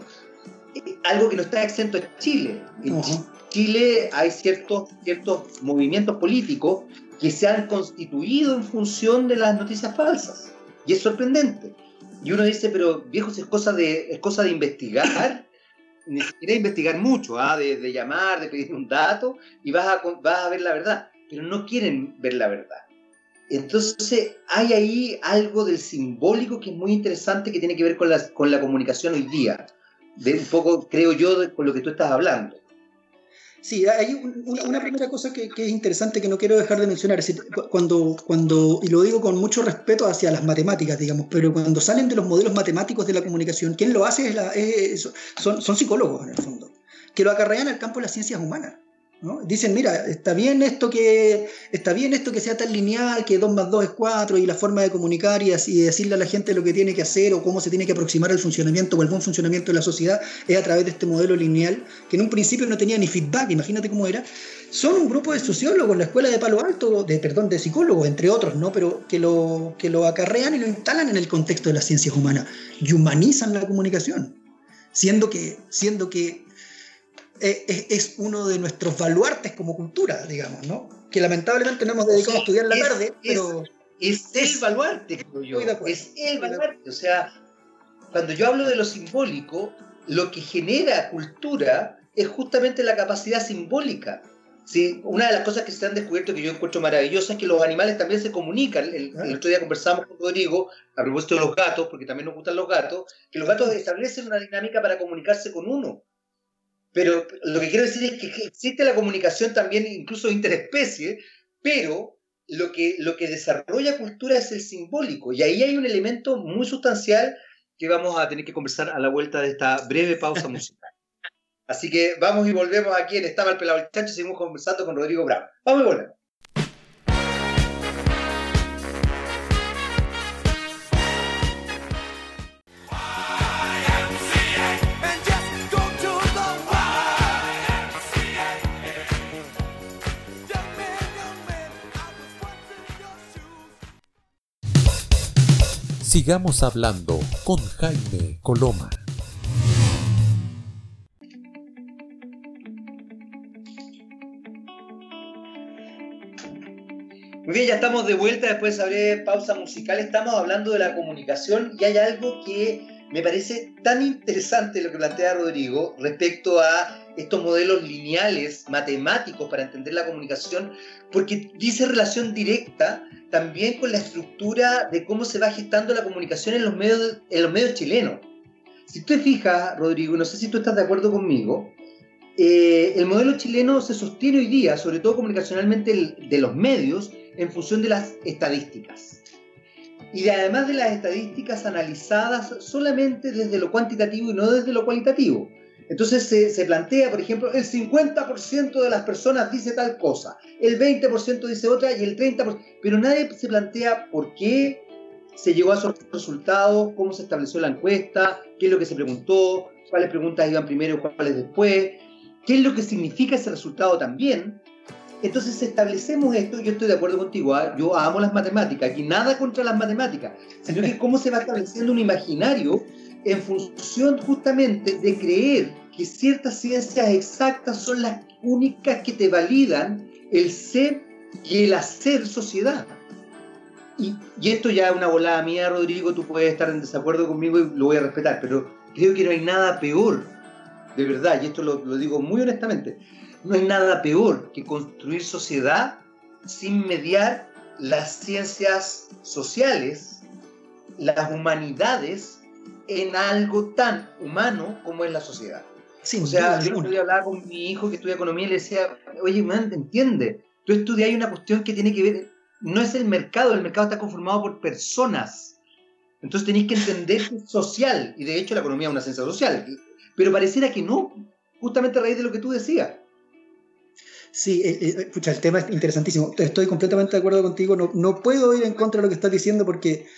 Algo que no está exento es Chile. En Chile hay ciertos, ciertos movimientos políticos que se han constituido en función de las noticias falsas. Y es sorprendente. Y uno dice, pero viejos, es cosa de, es cosa de investigar ni siquiera investigar mucho, ¿ah? de, llamar, de pedir un dato y vas a, vas a ver la verdad, pero no quieren ver la verdad. Entonces hay ahí algo del simbólico que es muy interesante que tiene que ver con la, con la comunicación hoy día, de un poco, creo yo, con lo que tú estás hablando. Sí, hay una, primera cosa que, es interesante que no quiero dejar de mencionar. Es cuando, cuando, y lo digo con mucho respeto hacia las matemáticas, digamos, pero cuando salen de los modelos matemáticos de la comunicación, quien lo hace es son, son psicólogos en el fondo, que lo acarrean al campo de las ciencias humanas. Dicen, mira, está bien esto que está bien esto que sea tan lineal, que 2 más 2 es 4 y la forma de comunicar y decirle a la gente lo que tiene que hacer o cómo se tiene que aproximar al funcionamiento o el buen funcionamiento de la sociedad es a través de este modelo lineal que en un principio no tenía ni feedback, imagínate cómo era. Son un grupo de sociólogos la escuela de Palo Alto, de perdón, de psicólogos, entre otros, ¿no? Pero que lo que lo acarrean y lo instalan en el contexto de las ciencias humanas y humanizan la comunicación, siendo que siendo que es, uno de nuestros baluartes como cultura, digamos, ¿no? Que lamentablemente no hemos dedicado a estudiar la tarde, pero... Es, el baluarte, creo yo. Es el baluarte. O sea, cuando yo hablo de lo simbólico, lo que genera cultura es justamente la capacidad simbólica. ¿sí? Una de las cosas que se han descubierto que yo encuentro maravillosa es que los animales también se comunican. El, el, otro día conversamos con Rodrigo a propósito de los gatos, porque también nos gustan los gatos, que los gatos establecen una dinámica para comunicarse con uno. Pero lo que quiero decir es que existe la comunicación también, incluso interespecie, pero lo que, lo que desarrolla cultura es el simbólico. Y ahí hay un elemento muy sustancial que vamos a tener que conversar a la vuelta de esta breve pausa musical. Así que vamos y volvemos aquí en Estaba el Pelado el Chancho y seguimos conversando con Rodrigo Bravo. Vamos y volvemos. Sigamos hablando con Jaime Coloma. Muy bien, ya estamos de vuelta después de pausa musical. Estamos hablando de la comunicación y hay algo que me parece tan interesante lo que plantea Rodrigo respecto a estos modelos lineales, matemáticos para entender la comunicación, porque dice relación directa también con la estructura de cómo se va gestando la comunicación en los medios, en los medios chilenos. Si tú te fijas, Rodrigo, no sé si tú estás de acuerdo conmigo, eh, el modelo chileno se sostiene hoy día, sobre todo comunicacionalmente, de los medios, en función de las estadísticas. Y de, además de las estadísticas analizadas solamente desde lo cuantitativo y no desde lo cualitativo. Entonces se, plantea, por ejemplo, el 50% de las personas dice tal cosa, el 20% dice otra y el 30%, pero nadie se plantea por qué se llegó a esos resultados, cómo se estableció la encuesta, qué es lo que se preguntó, cuáles preguntas iban primero, cuáles después, qué es lo que significa ese resultado también. Entonces establecemos esto, yo estoy de acuerdo contigo, ¿ah? yo amo las matemáticas, aquí nada contra las matemáticas, sino que cómo se va estableciendo un imaginario en función justamente de creer que ciertas ciencias exactas son las únicas que te validan el ser y el hacer sociedad. Y, esto ya es una volada mía, Rodrigo, tú puedes estar en desacuerdo conmigo y lo voy a respetar, pero creo que no hay nada peor, de verdad, y esto lo digo muy honestamente, no hay nada peor que construir sociedad sin mediar las ciencias sociales, las humanidades en algo tan humano como es la sociedad. o sea, yo no hablar con mi hijo que estudia economía y le decía, oye, man, entiende, tú estudias una cuestión que tiene que ver, no es el mercado, el mercado está conformado por personas. Entonces tenéis que entender que es social, y de hecho la economía es una ciencia social, pero pareciera que no, justamente a raíz de lo que tú decías. Sí, eh, eh, el tema es interesantísimo. Estoy completamente de acuerdo contigo. No, no puedo ir en contra de lo que estás diciendo porque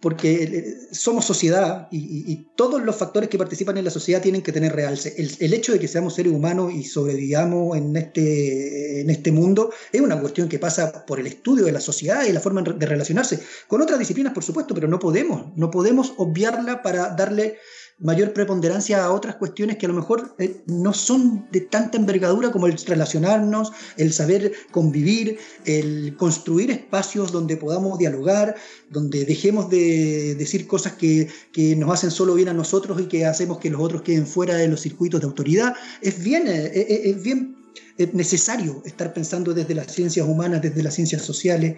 porque eh, somos sociedad y, todos los factores que participan en la sociedad tienen que tener realce. El, hecho de que seamos seres humanos y sobrevivamos en este, en este mundo es una cuestión que pasa por el estudio de la sociedad y la forma de relacionarse. Con otras disciplinas, por supuesto, pero no podemos, no podemos obviarla para darle mayor preponderancia a otras cuestiones que a lo mejor eh, no son de tanta envergadura como el relacionarnos, el saber convivir, el construir espacios donde podamos dialogar, donde dejemos de decir cosas que, que nos hacen solo bien a nosotros y que hacemos que los otros queden fuera de los circuitos de autoridad. Es bien, eh, eh, es bien es necesario estar pensando desde las ciencias humanas, desde las ciencias sociales,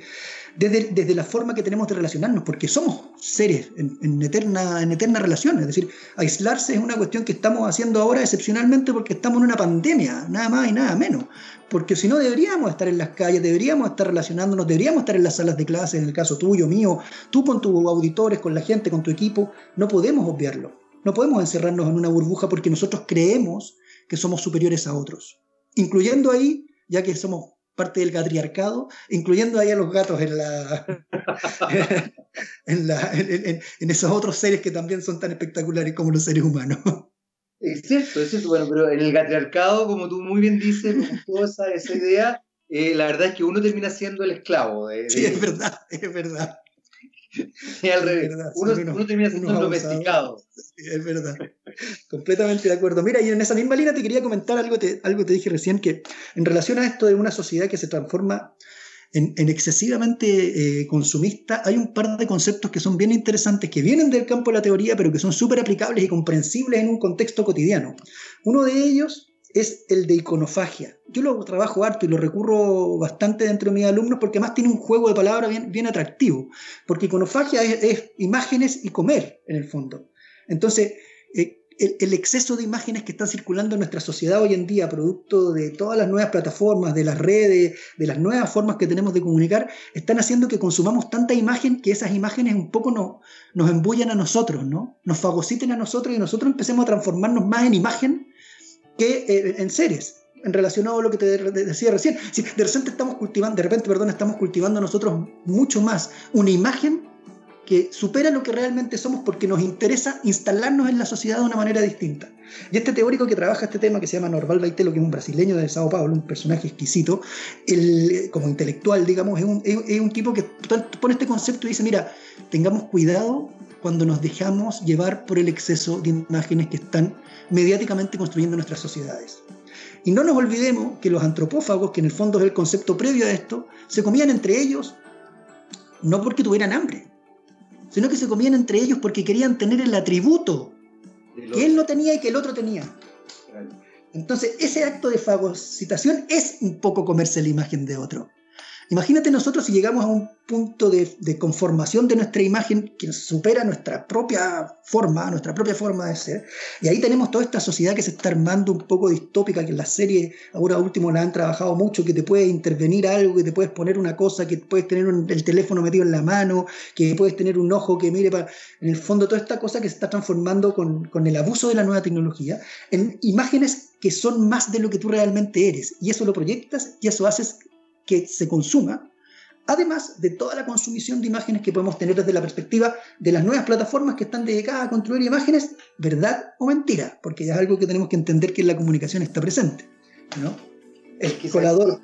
desde, desde la forma que tenemos de relacionarnos, porque somos seres en, eterna, en eterna relación. Es decir, aislarse es una cuestión que estamos haciendo ahora excepcionalmente porque estamos en una pandemia, nada más y nada menos. Porque si no, deberíamos estar en las calles, deberíamos estar relacionándonos, deberíamos estar en las salas de clase, en el caso tuyo, mío, tú con tus auditores, con la gente, con tu equipo. No podemos obviarlo. No podemos encerrarnos en una burbuja porque nosotros creemos que somos superiores a otros incluyendo ahí, ya que somos parte del gatriarcado, incluyendo ahí a los gatos en, la, en, esos otros seres que también son tan espectaculares como los seres humanos. Es cierto, es cierto, bueno, pero en el gatriarcado, como tú muy bien dices, con toda esa, idea, eh, la verdad es que uno termina siendo el esclavo. Sí, es verdad, es verdad. Al revés. uno, termina siendo domesticado. es verdad. Completamente de acuerdo. Mira, y en esa misma línea te quería comentar algo, te, algo te dije recién, que en relación a esto de una sociedad que se transforma en, excesivamente eh, consumista, hay un par de conceptos que son bien interesantes, que vienen del campo de la teoría, pero que son súper aplicables y comprensibles en un contexto cotidiano. Uno de ellos es el de iconofagia. Yo lo trabajo harto y lo recurro bastante dentro de mis alumnos porque más tiene un juego de palabras bien, bien atractivo, porque iconofagia es, imágenes y comer en el fondo. Entonces, eh, el, exceso de imágenes que están circulando en nuestra sociedad hoy en día, producto de todas las nuevas plataformas, de las redes, de las nuevas formas que tenemos de comunicar, están haciendo que consumamos tanta imagen que esas imágenes un poco no, nos embullan a nosotros, ¿no? Nos fagociten a nosotros y nosotros empecemos a transformarnos más en imagen que eh, en seres en relacionado a lo que te decía recién. De repente estamos cultivando, de repente, perdón, estamos cultivando nosotros mucho más una imagen que supera lo que realmente somos porque nos interesa instalarnos en la sociedad de una manera distinta. Y este teórico que trabaja este tema, que se llama Norval Baitelo, que es un brasileño de Sao Paulo, un personaje exquisito, como intelectual, digamos, es un, es un tipo que pone este concepto y dice, mira, tengamos cuidado cuando nos dejamos llevar por el exceso de imágenes que están mediáticamente construyendo nuestras sociedades. Y no nos olvidemos que los antropófagos, que en el fondo es el concepto previo a esto, se comían entre ellos no porque tuvieran hambre, sino que se comían entre ellos porque querían tener el atributo que él no tenía y que el otro tenía. Entonces, ese acto de fagocitación es un poco comerse la imagen de otro. Imagínate nosotros si llegamos a un punto de, conformación de nuestra imagen que supera nuestra propia forma, nuestra propia forma de ser. Y ahí tenemos toda esta sociedad que se está armando un poco distópica, que en la serie ahora último la han trabajado mucho, que te puede intervenir algo, que te puedes poner una cosa, que puedes tener el teléfono metido en la mano, que puedes tener un ojo que mire para... En el fondo, toda esta cosa que se está transformando con, con el abuso de la nueva tecnología en imágenes que son más de lo que tú realmente eres. Y eso lo proyectas y eso haces que se consuma, además de toda la consumición de imágenes que podemos tener desde la perspectiva de las nuevas plataformas que están dedicadas a construir imágenes, verdad o mentira, porque ya es algo que tenemos que entender que en la comunicación está presente. ¿no? El que colador.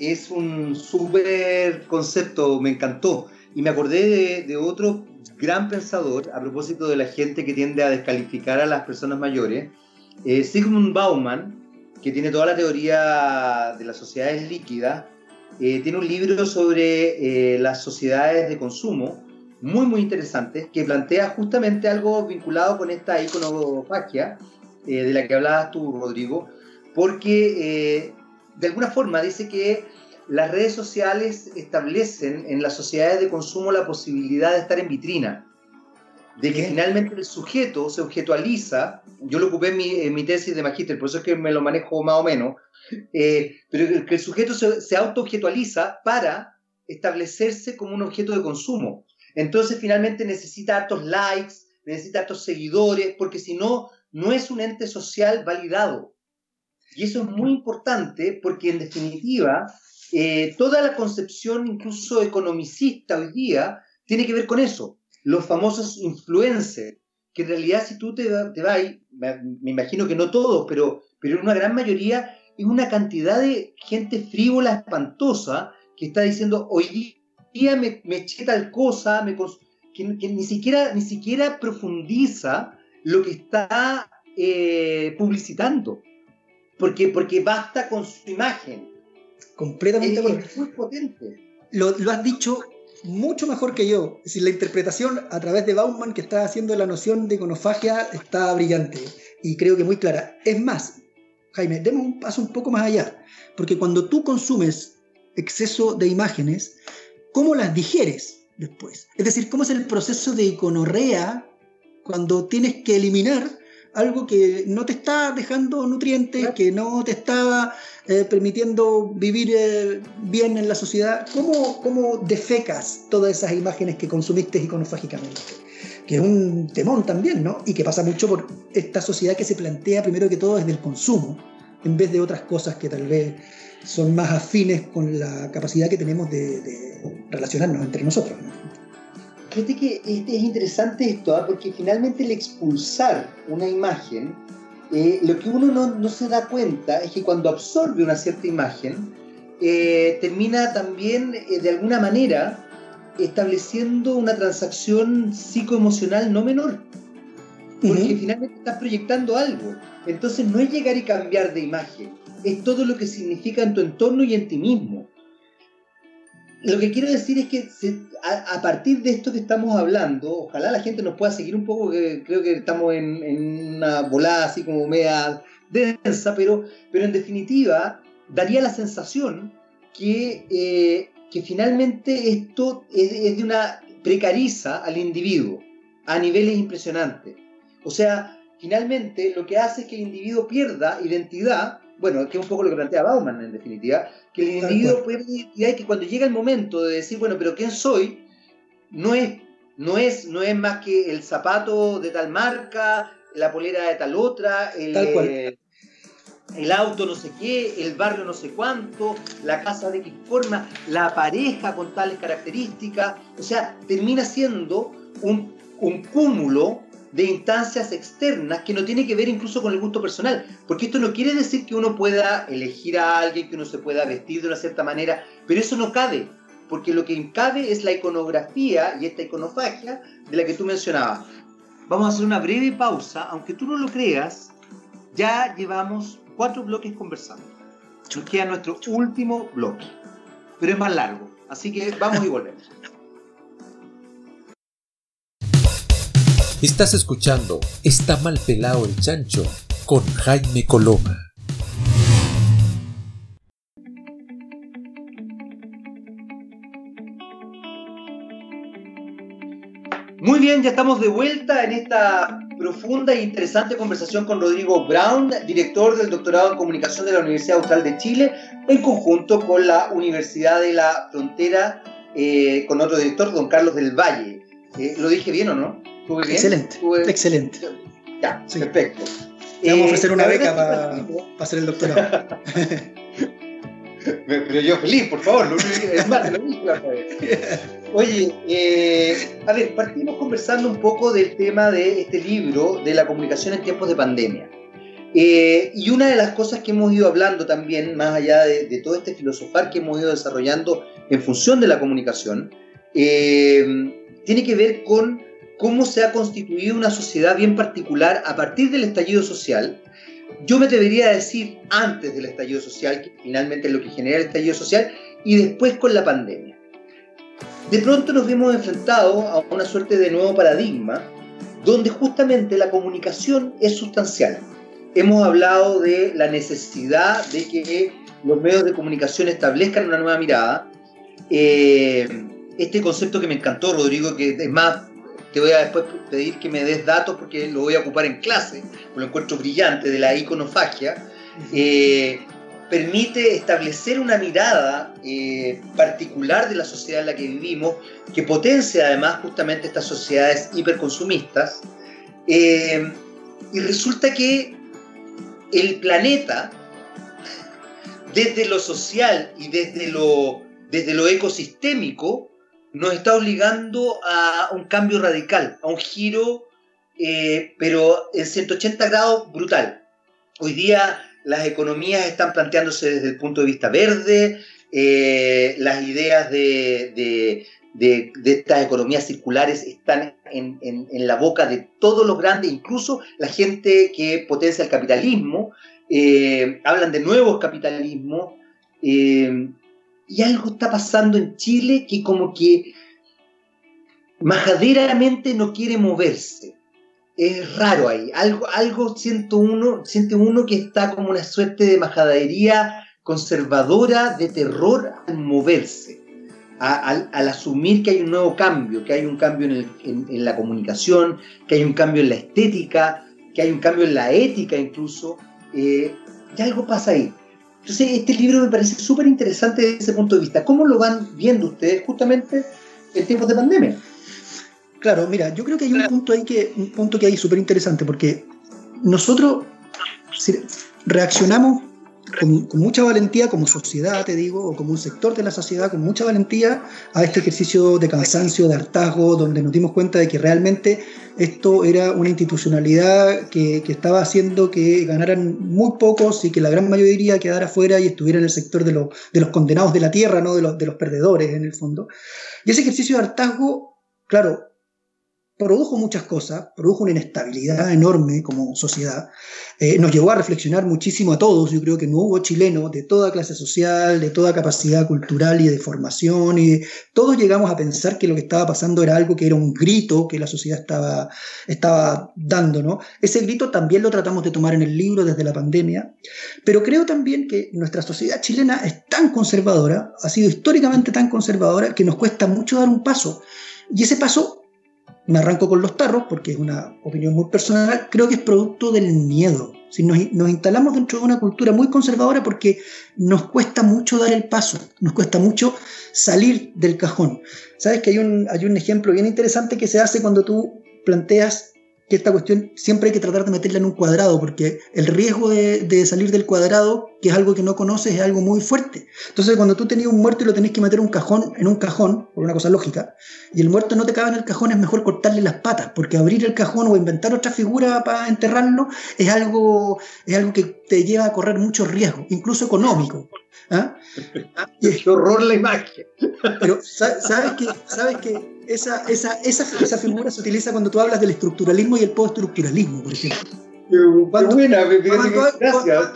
Es, un súper concepto, me encantó. Y me acordé de, otro gran pensador a propósito de la gente que tiende a descalificar a las personas mayores, eh, Sigmund Bauman, que tiene toda la teoría de las sociedades líquidas, eh, tiene un libro sobre eh, las sociedades de consumo, muy, muy interesante, que plantea justamente algo vinculado con esta iconofagia eh, de la que hablabas tú, Rodrigo, porque de alguna forma dice que las redes sociales establecen en las sociedades de consumo la posibilidad de estar en vitrina, de que finalmente el sujeto se objetualiza, yo lo ocupé en mi, en mi tesis de magíster, por eso es que me lo manejo más o menos, eh, pero que el sujeto se, se autoobjetualiza para establecerse como un objeto de consumo. Entonces finalmente necesita hartos likes, necesita hartos seguidores, porque si no, no es un ente social validado. Y eso es muy importante porque en definitiva, eh, toda la concepción incluso economicista hoy día tiene que ver con eso. Los famosos influencers, que en realidad si tú te, te vas, me imagino que no todos, pero, pero en una gran mayoría es una cantidad de gente frívola, espantosa, que está diciendo, hoy día me, me eché tal cosa, me, que, ni, siquiera, ni siquiera profundiza lo que está eh, publicitando. Porque, porque basta con su imagen. Completamente. Es, muy potente. Lo, lo, has dicho mucho mejor que yo. Es decir, la interpretación a través de Bauman que está haciendo la noción de iconofagia está brillante y creo que muy clara. Es más, Jaime, demos un paso un poco más allá. Porque cuando tú consumes exceso de imágenes, ¿cómo las digieres después? Es decir, ¿cómo es el proceso de iconorrea cuando tienes que eliminar algo que no te está dejando nutrientes, que no te está eh, permitiendo vivir eh, bien en la sociedad? ¿Cómo, ¿Cómo defecas todas esas imágenes que consumiste iconofágicamente? Que es un temón también, ¿no? Y que pasa mucho por esta sociedad que se plantea primero que todo desde el consumo, en vez de otras cosas que tal vez son más afines con la capacidad que tenemos de, relacionarnos entre nosotros. Fíjate que es interesante esto, ¿ah? porque finalmente el expulsar una imagen, eh, lo que uno no, se da cuenta es que cuando absorbe una cierta imagen, eh, termina también eh, de alguna manera estableciendo una transacción psicoemocional no menor. Porque finalmente estás proyectando algo. Entonces no es llegar y cambiar de imagen, es todo lo que significa en tu entorno y en ti mismo. Lo que quiero decir es que a, partir de esto que estamos hablando, ojalá la gente nos pueda seguir un poco, que creo que estamos en, una volada así como media densa, pero, pero en definitiva daría la sensación que, eh, que finalmente esto es, es de una precariza al individuo a niveles impresionantes. O sea, finalmente lo que hace es que el individuo pierda identidad bueno, que es un poco lo que plantea Bauman en definitiva, que el individuo puede identidad y que cuando llega el momento de decir, bueno, pero ¿quién soy? No es, no es, no es más que el zapato de tal marca, la polera de tal otra, el, el auto no sé qué, el barrio no sé cuánto, la casa de qué forma, la pareja con tales características, o sea, termina siendo un, un cúmulo de instancias externas que no tiene que ver incluso con el gusto personal, porque esto no quiere decir que uno pueda elegir a alguien, que uno se pueda vestir de una cierta manera, pero eso no cabe, porque lo que cabe es la iconografía y esta iconofagia de la que tú mencionabas. Vamos a hacer una breve pausa, aunque tú no lo creas, ya llevamos cuatro bloques conversando. Nos queda nuestro último bloque, pero es más largo, así que vamos y volvemos. Estás escuchando Está mal pelado el chancho con Jaime Coloma. Muy bien, ya estamos de vuelta en esta profunda e interesante conversación con Rodrigo Brown, director del doctorado en comunicación de la Universidad Austral de Chile, en conjunto con la Universidad de la Frontera, eh, con otro director, don Carlos del Valle. Eh, ¿Lo dije bien o no? Excelente, excelente. Ya, perfecto. Le vamos a ofrecer una beca para hacer el doctorado. Pero yo feliz, por favor. Es más, lo mismo. Oye, eh, a ver, partimos conversando un poco del tema de este libro de la comunicación en tiempos de pandemia. Eh, y una de las cosas que hemos ido hablando también, más allá de, todo este filosofar que hemos ido desarrollando en función de la comunicación, eh, tiene que ver con cómo se ha constituido una sociedad bien particular a partir del estallido social. Yo me debería decir antes del estallido social, que finalmente es lo que genera el estallido social, y después con la pandemia. De pronto nos vemos enfrentados a una suerte de nuevo paradigma, donde justamente la comunicación es sustancial. Hemos hablado de la necesidad de que los medios de comunicación establezcan una nueva mirada. Eh, este concepto que me encantó, Rodrigo, que es más, te voy a después pedir que me des datos porque lo voy a ocupar en clase, lo encuentro brillante, de la iconofagia. Eh, permite establecer una mirada eh, particular de la sociedad en la que vivimos, que potencia además justamente estas sociedades hiperconsumistas. Eh, y resulta que el planeta, desde lo social y desde lo, desde lo ecosistémico, nos está obligando a un cambio radical, a un giro, eh, pero en 180 grados brutal. Hoy día las economías están planteándose desde el punto de vista verde, eh, las ideas de, estas economías circulares están en, la boca de todos los grandes, incluso la gente que potencia el capitalismo, eh, hablan de nuevos capitalismos, y algo está pasando en Chile que como que majaderamente no quiere moverse es raro ahí. Algo, algo siento uno, siente uno que está como una suerte de majadería conservadora, de terror al moverse, al, asumir que hay un nuevo cambio, que hay un cambio en, la comunicación, que hay un cambio en la estética, que hay un cambio en la ética incluso. Eh, y algo pasa ahí. Entonces, este libro me parece súper interesante desde ese punto de vista. ¿Cómo lo van viendo ustedes justamente en tiempos de pandemia? Claro, mira, yo creo que hay un punto ahí que, un punto que hay súper interesante, porque nosotros reaccionamos con, mucha valentía como sociedad, te digo, o como un sector de la sociedad, con mucha valentía a este ejercicio de cansancio, de hartazgo, donde nos dimos cuenta de que realmente esto era una institucionalidad que, estaba haciendo que ganaran muy pocos y que la gran mayoría quedara fuera y estuviera en el sector de, de los condenados de la tierra, no de los, de los perdedores en el fondo. Y ese ejercicio de hartazgo, claro, produjo muchas cosas, produjo una inestabilidad enorme como sociedad, eh, nos llevó a reflexionar muchísimo a todos, yo creo que no hubo chilenos de toda clase social, de toda capacidad cultural y de formación, y todos llegamos a pensar que lo que estaba pasando era algo que era un grito que la sociedad estaba, estaba dando, ¿no? Ese grito también lo tratamos de tomar en el libro desde la pandemia, pero creo también que nuestra sociedad chilena es tan conservadora, ha sido históricamente tan conservadora, que nos cuesta mucho dar un paso. Y ese paso me arranco con los tarros porque es una opinión muy personal, creo que es producto del miedo. Si nos, instalamos dentro de una cultura muy conservadora porque nos cuesta mucho dar el paso, nos cuesta mucho salir del cajón. Sabes que hay un, hay un ejemplo bien interesante que se hace cuando tú planteas que esta cuestión siempre hay que tratar de meterla en un cuadrado, porque el riesgo de, salir del cuadrado, que es algo que no conoces, es algo muy fuerte. Entonces, cuando tú tenías un muerto y lo tenés que meter un cajón, en un cajón, por una cosa lógica, y el muerto no te cabe en el cajón, es mejor cortarle las patas, porque abrir el cajón o inventar otra figura para enterrarlo es algo, es algo que te lleva a correr mucho riesgo, incluso económico. ¿Ah? ¡Qué horror la imagen! Pero sabes que, sabes que esa, esa, esa, esa, figura se utiliza cuando tú hablas del estructuralismo y el postestructuralismo, por ejemplo. Cuando, buena, gracias.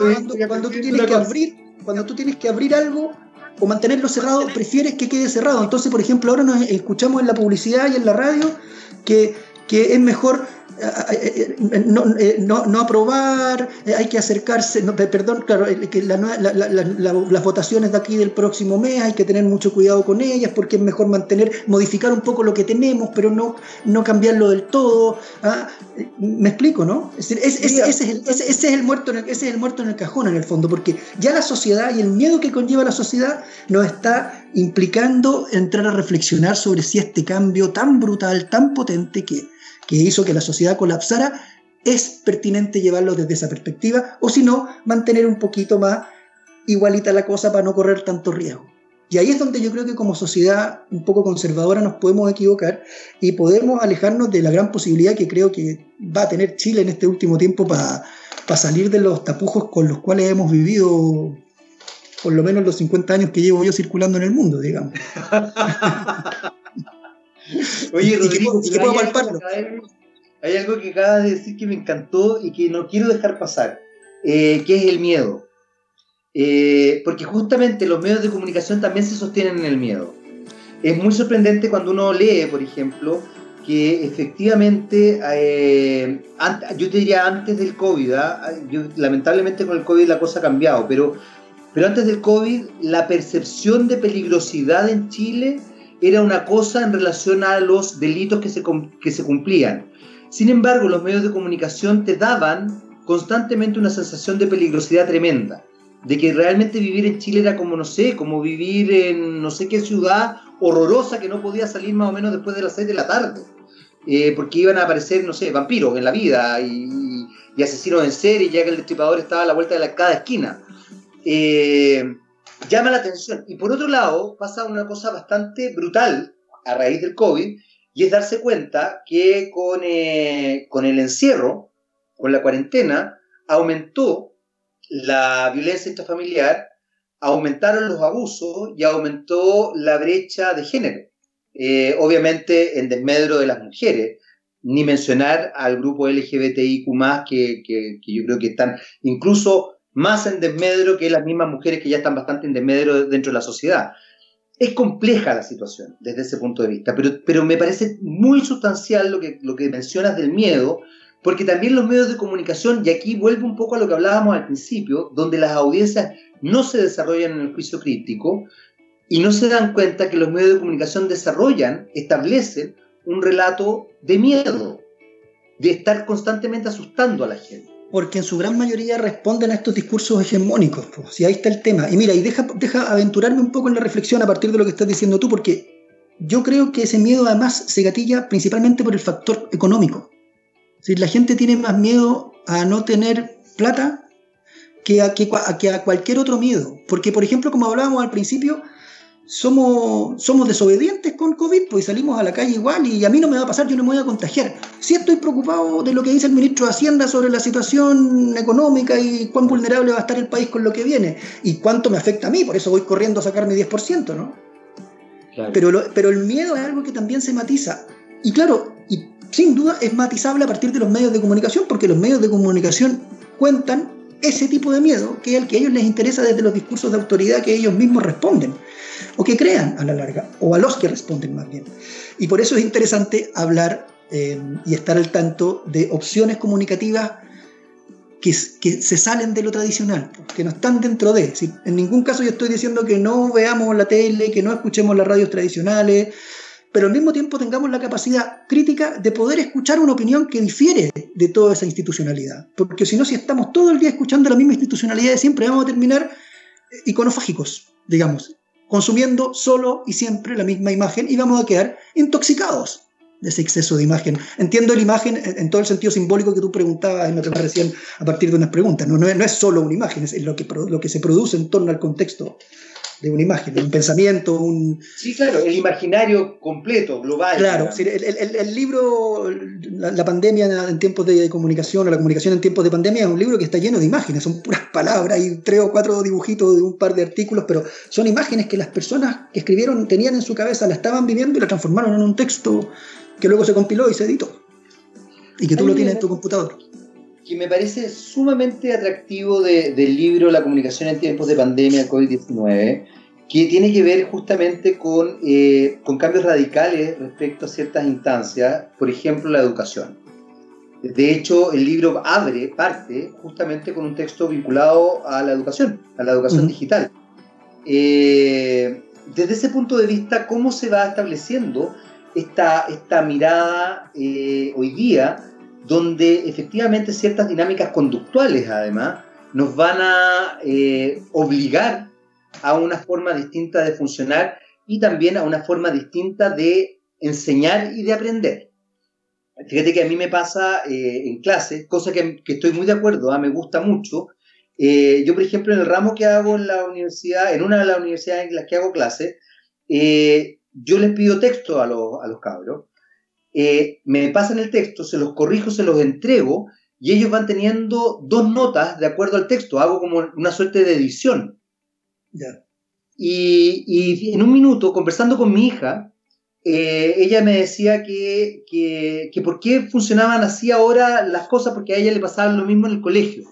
Cuando, tú tienes que abrir, cuando tú tienes que abrir algo o mantenerlo cerrado, prefieres que quede cerrado. Entonces, por ejemplo, ahora nos escuchamos en la publicidad y en la radio que, que es mejor no, eh, no, no, aprobar, eh, hay que acercarse, no, perdón, claro, que las votaciones de aquí del próximo mes hay que tener mucho cuidado con ellas porque es mejor mantener, modificar un poco lo que tenemos, pero no, no cambiarlo del todo. ¿ah? Me explico, ¿no? Es decir, ese, es el, ese, es el muerto en el, ese es el muerto en el cajón en el fondo, porque ya la sociedad y el miedo que conlleva la sociedad nos está implicando entrar a reflexionar sobre si este cambio tan brutal, tan potente que que hizo que la sociedad colapsara, es pertinente llevarlo desde esa perspectiva, o si no, mantener un poquito más igualita la cosa para no correr tanto riesgo. Y ahí es donde yo creo que como sociedad un poco conservadora nos podemos equivocar y podemos alejarnos de la gran posibilidad que creo que va a tener Chile en este último tiempo para salir de los tapujos con los cuales hemos vivido por lo menos los 50 años que llevo yo circulando en el mundo, digamos. Oye, Rodrigo, hay, algo que acabas de decir que me encantó y que no quiero dejar pasar, eh, que es el miedo. Eh, porque justamente los medios de comunicación también se sostienen en el miedo. Es muy sorprendente cuando uno lee, por ejemplo, que efectivamente, eh, yo te diría antes del COVID, ¿ah? lamentablemente con el COVID la cosa ha cambiado, pero, pero antes del COVID la percepción de peligrosidad en Chile era una cosa en relación a los delitos que se, que se cumplían. Sin embargo, los medios de comunicación te daban constantemente una sensación de peligrosidad tremenda. de que realmente vivir en Chile era como, no sé, como vivir en no sé qué ciudad horrorosa que no podía salir más o menos después de las 6 de la tarde. Eh, porque iban a aparecer, no sé, vampiros en la vida y, asesinos en serie, ya que el destripador estaba a la vuelta de cada esquina. Eh, llama la atención. Y por otro lado, pasa una cosa bastante brutal a raíz del COVID, y es darse cuenta que con, eh, con el encierro, con la cuarentena, aumentó la violencia intrafamiliar, aumentaron los abusos y aumentó la brecha de género. Eh, obviamente en desmedro de las mujeres, ni mencionar al grupo LGBTIQ, que, que, que yo creo que están incluso más en desmedro que las mismas mujeres que ya están bastante en desmedro dentro de la sociedad. Es compleja la situación desde ese punto de vista, pero, pero me parece muy sustancial lo que, lo que mencionas del miedo, porque también los medios de comunicación, y aquí vuelve un poco a lo que hablábamos al principio, donde las audiencias no se desarrollan en el juicio crítico y no se dan cuenta que los medios de comunicación desarrollan, establecen un relato de miedo, de estar constantemente asustando a la gente porque en su gran mayoría responden a estos discursos hegemónicos. Pues, y ahí está el tema. Y mira, y deja, deja aventurarme un poco en la reflexión a partir de lo que estás diciendo tú, porque yo creo que ese miedo además se gatilla principalmente por el factor económico. Si la gente tiene más miedo a no tener plata que a, que a cualquier otro miedo. Porque, por ejemplo, como hablábamos al principio, somos, somos desobedientes con COVID, pues salimos a la calle igual y a mí no me va a pasar, yo no me voy a contagiar. Sí estoy preocupado de lo que dice el ministro de Hacienda sobre la situación económica y cuán vulnerable va a estar el país con lo que viene y cuánto me afecta a mí, por eso voy corriendo a sacar mi 10%, ¿no? Pero, pero el miedo es algo que también se matiza. Y claro, y sin duda es matizable a partir de los medios de comunicación, porque los medios de comunicación cuentan ese tipo de miedo, que es el que a ellos les interesa desde los discursos de autoridad que ellos mismos responden o que crean a la larga, o a los que responden más bien. Y por eso es interesante hablar eh, y estar al tanto de opciones comunicativas que, que, se salen de lo tradicional, que no están dentro de. En ningún caso yo estoy diciendo que no veamos la tele, que no escuchemos las radios tradicionales, pero al mismo tiempo tengamos la capacidad crítica de poder escuchar una opinión que difiere de toda esa institucionalidad. Porque si no, si estamos todo el día escuchando la misma institucionalidad de siempre, vamos a terminar iconofágicos, digamos, consumiendo solo y siempre la misma imagen y vamos a quedar intoxicados de ese exceso de imagen. Entiendo la imagen en, todo el sentido simbólico que tú preguntabas en lo que recién a partir de unas preguntas. No, no, es, no es solo una imagen, es lo que, lo que se produce en torno al contexto de una imagen, de un pensamiento, un... Sí, claro, el imaginario completo, global. Claro, el, libro, la, pandemia en tiempos de comunicación, o la comunicación en tiempos de pandemia, es un libro que está lleno de imágenes, son puras palabras y tres o cuatro dibujitos de un par de artículos, pero son imágenes que las personas que escribieron tenían en su cabeza, la estaban viviendo y la transformaron en un texto que luego se compiló y se editó. Y que tú lo tienes en tu computador que me parece sumamente atractivo del libro La comunicación en tiempos de pandemia COVID-19, que tiene que ver justamente con, eh, con cambios radicales respecto a ciertas instancias, por ejemplo la educación. De hecho, el libro abre, parte, justamente con un texto vinculado a la educación, a la educación digital. Eh, desde ese punto de vista, ¿cómo se va estableciendo esta, esta mirada eh, hoy día donde efectivamente ciertas dinámicas conductuales, además, nos van a eh, obligar a una forma distinta de funcionar y también a una forma distinta de enseñar y de aprender. Fíjate que a mí me pasa eh, en clase, cosa que, estoy muy de acuerdo, ¿ah? me gusta mucho. Eh, yo, por ejemplo, en el ramo que hago en la universidad, en una de las universidades en las que hago clase, yo les pido texto a los, a los cabros eh, me pasan el texto, se los corrijo, se los entrego y ellos van teniendo dos notas de acuerdo al texto. Hago como una suerte de edición. Y, en un minuto, conversando con mi hija, eh, ella me decía que, que, que, por qué funcionaban así ahora las cosas, porque a ella le pasaba lo mismo en el colegio.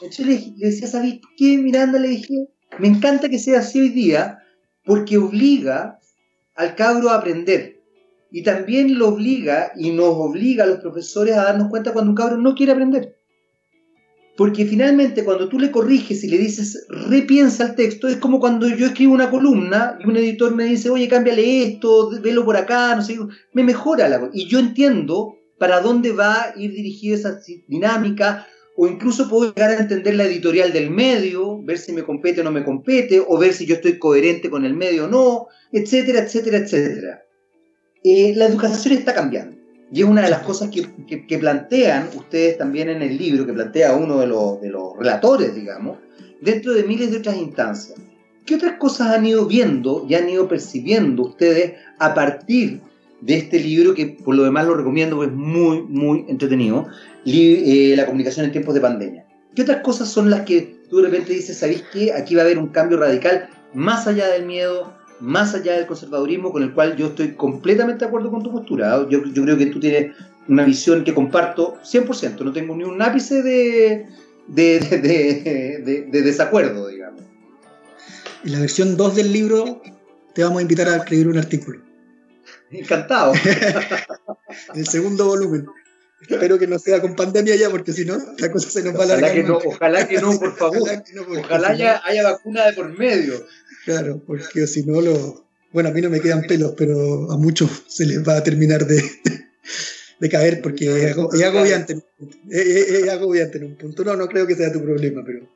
Entonces le, le decía, ¿sabes qué, Miranda? Le dije, me encanta que sea así hoy día, porque obliga al cabro a aprender y también lo obliga y nos obliga a los profesores a darnos cuenta cuando un cabrón no quiere aprender. Porque finalmente cuando tú le corriges y le dices repiensa el texto, es como cuando yo escribo una columna y un editor me dice, oye, cámbiale esto, velo por acá, no sé, me mejora la Y yo entiendo para dónde va a ir dirigida esa dinámica o incluso puedo llegar a entender la editorial del medio, ver si me compete o no me compete, o ver si yo estoy coherente con el medio o no, etcétera, etcétera, etcétera. Eh, la educación está cambiando. Y es una de las cosas que, plantean ustedes también en el libro, que plantea uno de los, de los relatores, digamos, dentro de miles de otras instancias. ¿Qué otras cosas han ido viendo y han ido percibiendo ustedes a partir de este libro, que por lo demás lo recomiendo, es muy, muy entretenido, eh, La comunicación en tiempos de pandemia? ¿Qué otras cosas son las que tú de repente dices, ¿sabéis que aquí va a haber un cambio radical más allá del miedo, más allá del conservadurismo, con el cual yo estoy completamente de acuerdo con tu postura? ¿ah? Yo, yo creo que tú tienes una visión que comparto 100%, no tengo ni un ápice de, de, de, de desacuerdo, digamos. En la versión 2 del libro te vamos a invitar a escribir un artículo. Encantado. el segundo volumen. Espero que no sea con pandemia ya, porque si no, la cosa se nos va a alargar. Ojalá que no, ojalá que no, por favor. Ojalá, haya, haya, vacuna de por medio. Claro, porque si no lo. Bueno, a mí no me quedan pelos, pero a muchos se les va a terminar de, de caer porque es, agobiante. Es, agobiante en un punto. No, no creo que sea tu problema, pero.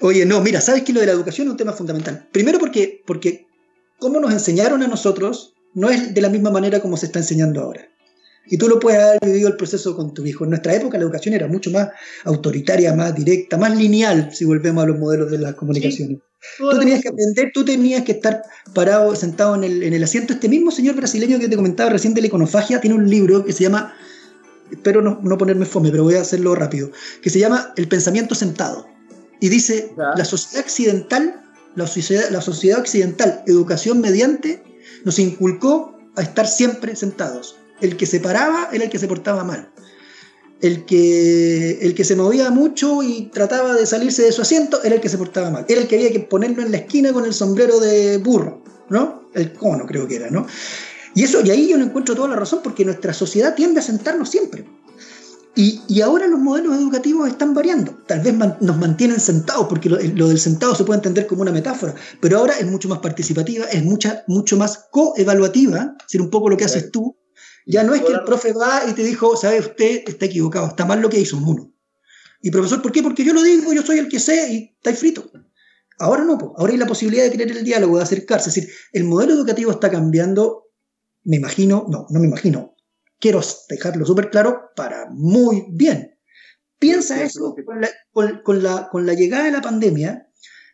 Oye, no, mira, ¿sabes que lo de la educación es un tema fundamental? Primero porque, porque cómo nos enseñaron a nosotros no es de la misma manera como se está enseñando ahora. Y tú lo puedes haber vivido el proceso con tu hijo. En nuestra época la educación era mucho más autoritaria, más directa, más lineal, si volvemos a los modelos de las comunicaciones. Tú tenías que aprender, tú tenías que estar parado, sentado en el, en el, asiento. Este mismo señor brasileño que te comentaba recién de la iconofagia tiene un libro que se llama, espero no, no ponerme fome, pero voy a hacerlo rápido, que se llama El pensamiento sentado. Y dice, la sociedad occidental, la sociedad, la sociedad occidental, educación mediante, nos inculcó a estar siempre sentados. El que se paraba era el que se portaba mal. El que, el que se movía mucho y trataba de salirse de su asiento era el que se portaba mal. Era el que había que ponerlo en la esquina con el sombrero de burro, ¿no? El cono creo que era, ¿no? Y eso, y ahí yo no encuentro toda la razón, porque nuestra sociedad tiende a sentarnos siempre. Y, ahora los modelos educativos están variando. Tal vez nos mantienen sentados, porque lo, del sentado se puede entender como una metáfora, pero ahora es mucho más participativa, es mucha, mucho más coevaluativa, es decir, un poco lo que haces tú. Ya no es que el profe va y te dijo, sabe usted, está equivocado, está mal lo que hizo uno. Y profesor, ¿por qué? Porque yo lo digo, yo soy el que sé y estáis frito. Ahora no, ahora hay la posibilidad de tener el diálogo, de acercarse. Es decir, el modelo educativo está cambiando, me imagino, no, no me imagino, quiero dejarlo súper claro, para muy bien. Piensa eso con la, con, la, llegada de la pandemia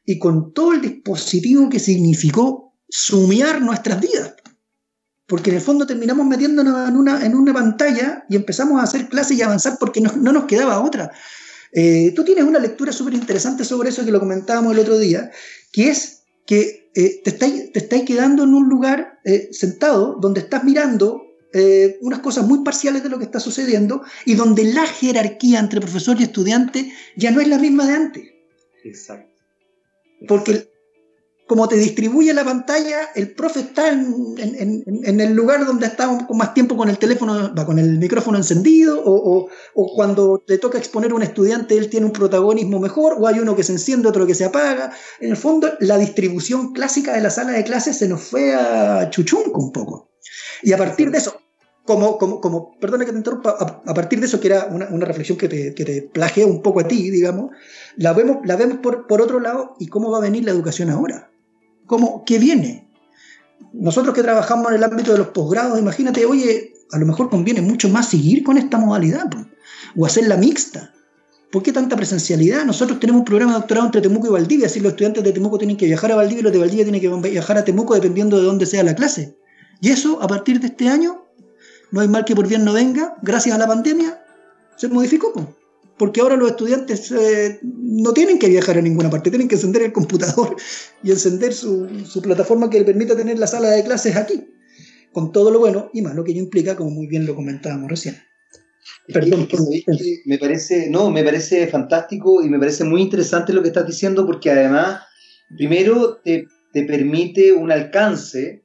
y con todo el dispositivo que significó sumiar nuestras vidas. Porque en el fondo terminamos metiéndonos en una, en una pantalla y empezamos a hacer clases y avanzar porque no, nos quedaba otra. Eh, tú tienes una lectura súper interesante sobre eso que lo comentábamos el otro día, que es que eh, te, estáis, te estáis quedando en un lugar eh, sentado donde estás mirando unas cosas muy parciales de lo que está sucediendo y donde la jerarquía entre profesor y estudiante ya no es la misma de antes. Exacto. Porque como te distribuye la pantalla, el profe está en, el lugar donde está con más tiempo con el teléfono, con el micrófono encendido, o, o, cuando te toca exponer a un estudiante, él tiene un protagonismo mejor, o hay uno que se enciende, otro que se apaga. En el fondo, la distribución clásica de la sala de clases se nos fue a chuchunco un poco. Y a partir de eso, como, como, como, perdona que te interrumpa, a, partir de eso, que era una, una reflexión que te, que te plagié un poco a ti, digamos, la vemos, la vemos por, por otro lado y cómo va a venir la educación ahora. ¿Cómo, ¿Qué viene? Nosotros que trabajamos en el ámbito de los posgrados, imagínate, oye, a lo mejor conviene mucho más seguir con esta modalidad o hacerla mixta. ¿Por qué tanta presencialidad? Nosotros tenemos un programa de doctorado entre Temuco y Valdivia, así los estudiantes de Temuco tienen que viajar a Valdivia y los de Valdivia tienen que viajar a Temuco dependiendo de dónde sea la clase. Y eso, a partir de este año, no hay mal que por bien no venga, gracias a la pandemia, se modificó. Porque ahora los estudiantes eh, no tienen que viajar a ninguna parte, tienen que encender el computador y encender su, plataforma que le permita tener la sala de clases aquí, con todo lo bueno y malo que ello implica, como muy bien lo comentábamos recién. Perdón, me parece, no, me parece fantástico y me parece muy interesante lo que estás diciendo porque además, primero te, te permite un alcance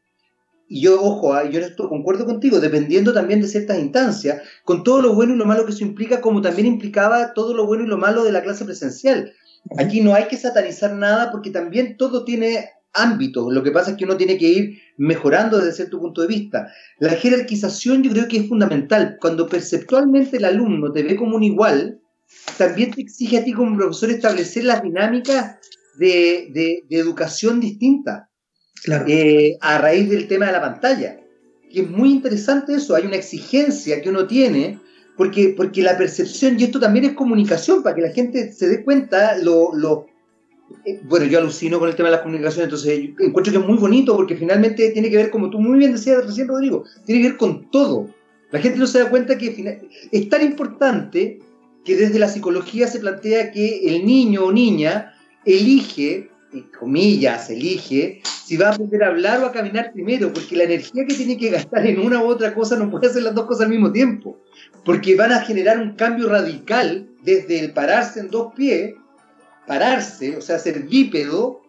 y yo, ojo, ah, yo esto concuerdo contigo, dependiendo también de ciertas instancias, con todo lo bueno y lo malo que eso implica, como también implicaba todo lo bueno y lo malo de la clase presencial. Aquí no hay que satanizar nada porque también todo tiene ámbitos. Lo que pasa es que uno tiene que ir mejorando desde cierto punto de vista. La jerarquización yo creo que es fundamental. Cuando perceptualmente el alumno te ve como un igual, también te exige a ti como profesor establecer las dinámicas de, educación distinta eh, a raíz del tema de la pantalla. Y es muy interesante eso, hay una exigencia que uno tiene, porque, porque la percepción, y esto también es comunicación, para que la gente se dé cuenta lo, lo eh, bueno, yo alucino con el tema de las comunicaciones, entonces encuentro que es muy bonito porque finalmente tiene que ver, como tú muy bien decías recién, Rodrigo, tiene que ver con todo. La gente no se da cuenta que es tan importante que desde la psicología se plantea que el niño o niña elige, comillas, elige, si va a aprender a hablar o a caminar primero, porque la energía que tiene que gastar en una u otra cosa no puede hacer las dos cosas al mismo tiempo, porque van a generar un cambio radical desde el pararse en dos pies pararse, o sea, ser bípedo,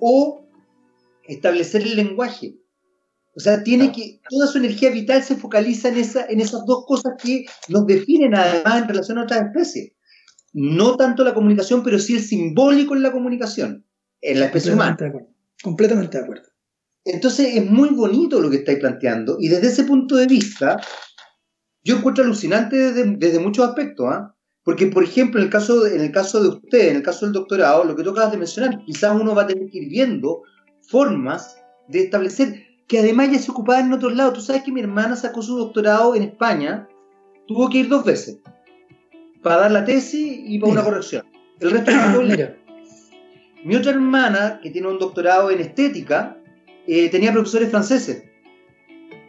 o establecer el lenguaje. O sea, tiene que, toda su energía vital se focaliza en, esa, en esas dos cosas que nos definen además en relación a otras especies. No tanto la comunicación, pero sí el simbólico en la comunicación, en la especie humana. Completamente de acuerdo. Entonces es muy bonito lo que estáis planteando y desde ese punto de vista yo encuentro alucinante desde, desde muchos aspectos. ¿ah? Porque, por ejemplo, en el, caso de, en el caso de usted, en el caso del doctorado, lo que tú acabas de mencionar, quizás uno va a tener que ir viendo formas de establecer, que además ya se ocupaba en otros lados. Tú sabes que mi hermana sacó su doctorado en España, tuvo que ir dos veces, para dar la tesis y para una corrección. El resto Mira. Mi otra hermana, que tiene un doctorado en estética, eh, tenía profesores franceses.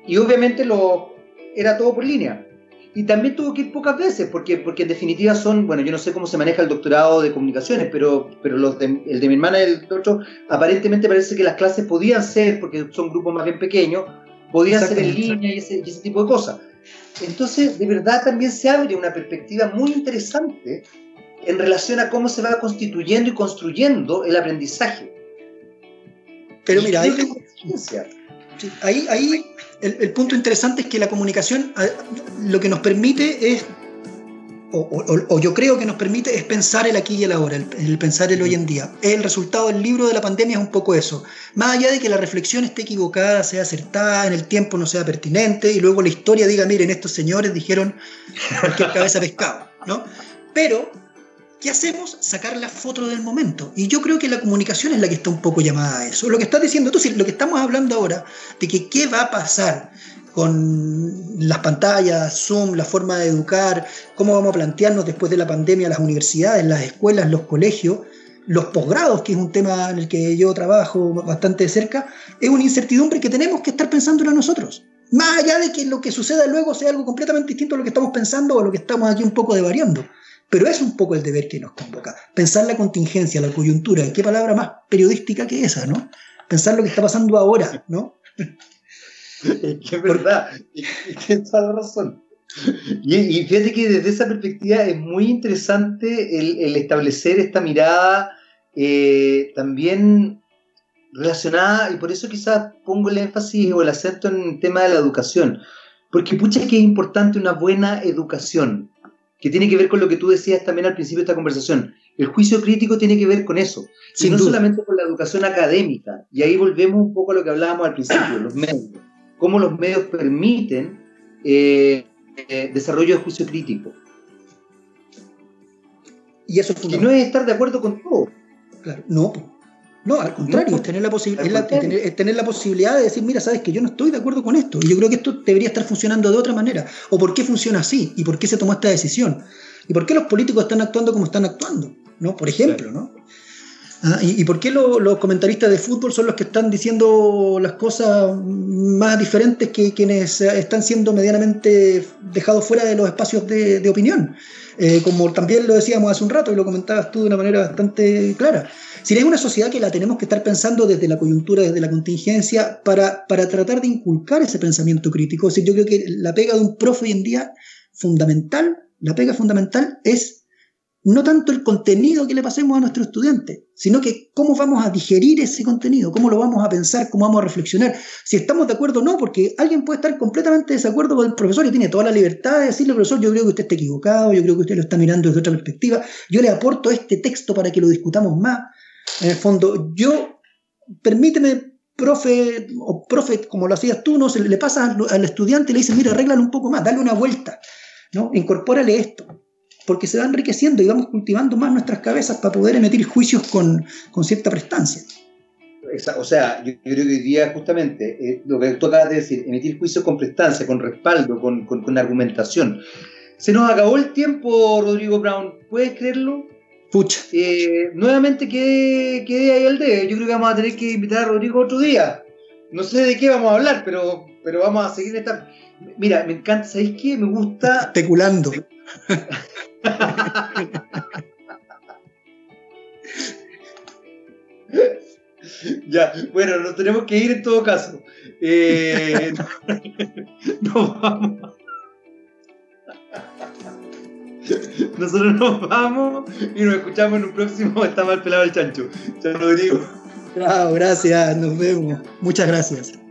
Y obviamente lo, era todo por línea. Y también tuvo que ir pocas veces, porque, porque en definitiva son, bueno, yo no sé cómo se maneja el doctorado de comunicaciones, pero, pero los de, el de mi hermana y el otro, aparentemente parece que las clases podían ser, porque son grupos más bien pequeños, podían ser en línea y ese, tipo de cosas. Entonces, de verdad también se abre una perspectiva muy interesante en relación a cómo se va constituyendo y construyendo el aprendizaje. Pero mira, ahí, ahí, ahí el, punto interesante es que la comunicación lo que nos permite es, o, yo creo que nos permite, es pensar el aquí y el ahora, el, pensar el hoy en día. El resultado del libro de la pandemia es un poco eso. Más allá de que la reflexión esté equivocada, sea acertada, en el tiempo no sea pertinente, y luego la historia diga, miren, estos señores dijeron cualquier cabeza pescado, ¿no? Pero ¿Qué hacemos? Sacar la foto del momento. Y yo creo que la comunicación es la que está un poco llamada a eso. Lo que estás diciendo tú, lo que estamos hablando ahora, de que qué va a pasar con las pantallas, Zoom, la forma de educar, cómo vamos a plantearnos después de la pandemia las universidades, las escuelas, los colegios, los posgrados, que es un tema en el que yo trabajo bastante de cerca, es una incertidumbre que tenemos que estar pensándolo nosotros. Más allá de que lo que suceda luego sea algo completamente distinto a lo que estamos pensando o a lo que estamos aquí un poco devariando. Pero es un poco el deber que nos convoca. Pensar la contingencia, la coyuntura, qué palabra más periodística que esa, ¿no? Pensar lo que está pasando ahora, ¿no? Es que es verdad, tienes toda la razón. Y, fíjate que desde esa perspectiva es muy interesante el, establecer esta mirada eh, también relacionada, y por eso quizás pongo el énfasis o el acento en el tema de la educación, porque pucha que es importante una buena educación, que tiene que ver con lo que tú decías también al principio de esta conversación. El juicio crítico tiene que ver con eso, y no solamente con la educación académica. Y ahí volvemos un poco a lo que hablábamos al principio, los medios. Cómo los medios permiten eh, eh, desarrollo de juicio crítico. Y eso y no es estar de acuerdo con todo. Claro, no, no, al contrario, es, tener la tener, la posibilidad de decir, mira, sabes que yo no estoy de acuerdo con esto. Y yo creo que esto debería estar funcionando de otra manera. O por qué funciona así, y por qué se tomó esta decisión. Y por qué los políticos están actuando como están actuando, ¿no? Por ejemplo, ¿no? Ah, y, por qué los comentaristas de fútbol son los que están diciendo las cosas más diferentes que quienes están siendo medianamente dejados fuera de los espacios de, opinión? Eh, como también lo decíamos hace un rato y lo comentabas tú de una manera bastante clara. Si es una sociedad que la tenemos que estar pensando desde la coyuntura, desde la contingencia, para, para tratar de inculcar ese pensamiento crítico. yo creo que la pega de un profe hoy en día, fundamental, la pega fundamental es no tanto el contenido que le pasemos a nuestros estudiantes, sino que cómo vamos a digerir ese contenido, cómo lo vamos a pensar, cómo vamos a reflexionar, si estamos de acuerdo o no, porque alguien puede estar completamente de desacuerdo con el profesor y tiene toda la libertad de decirle, profesor, yo creo que usted está equivocado, yo creo que usted lo está mirando desde otra perspectiva, yo le aporto este texto para que lo discutamos más. En el fondo, yo, permíteme, profe, o profe, como lo hacías tú, ¿no? Se le pasa al, estudiante y le dice, mira, arréglalo un poco más, dale una vuelta, ¿no? Incorpórale esto. Porque se va enriqueciendo y vamos cultivando más nuestras cabezas para poder emitir juicios con, con cierta prestancia. O sea, yo, creo que hoy día justamente eh, lo que tú acabas de decir, emitir juicios con prestancia, con respaldo, con, con, argumentación. Se nos acabó el tiempo, Rodrigo Brown. ¿Puedes creerlo? Pucha. Eh, nuevamente quedé, quedé ahí al dedo. Yo creo que vamos a tener que invitar a Rodrigo otro día. No sé de qué vamos a hablar, pero, pero vamos a seguir esta. Mira, me encanta, ¿sabéis qué? Me gusta. Especulando. Ya, bueno, nos tenemos que ir en todo caso. Eh, nos vamos. Nosotros nos vamos y nos escuchamos en un próximo Está mal pelado el chancho. Chao, Rodrigo. Chao, gracias, nos vemos. Muchas gracias.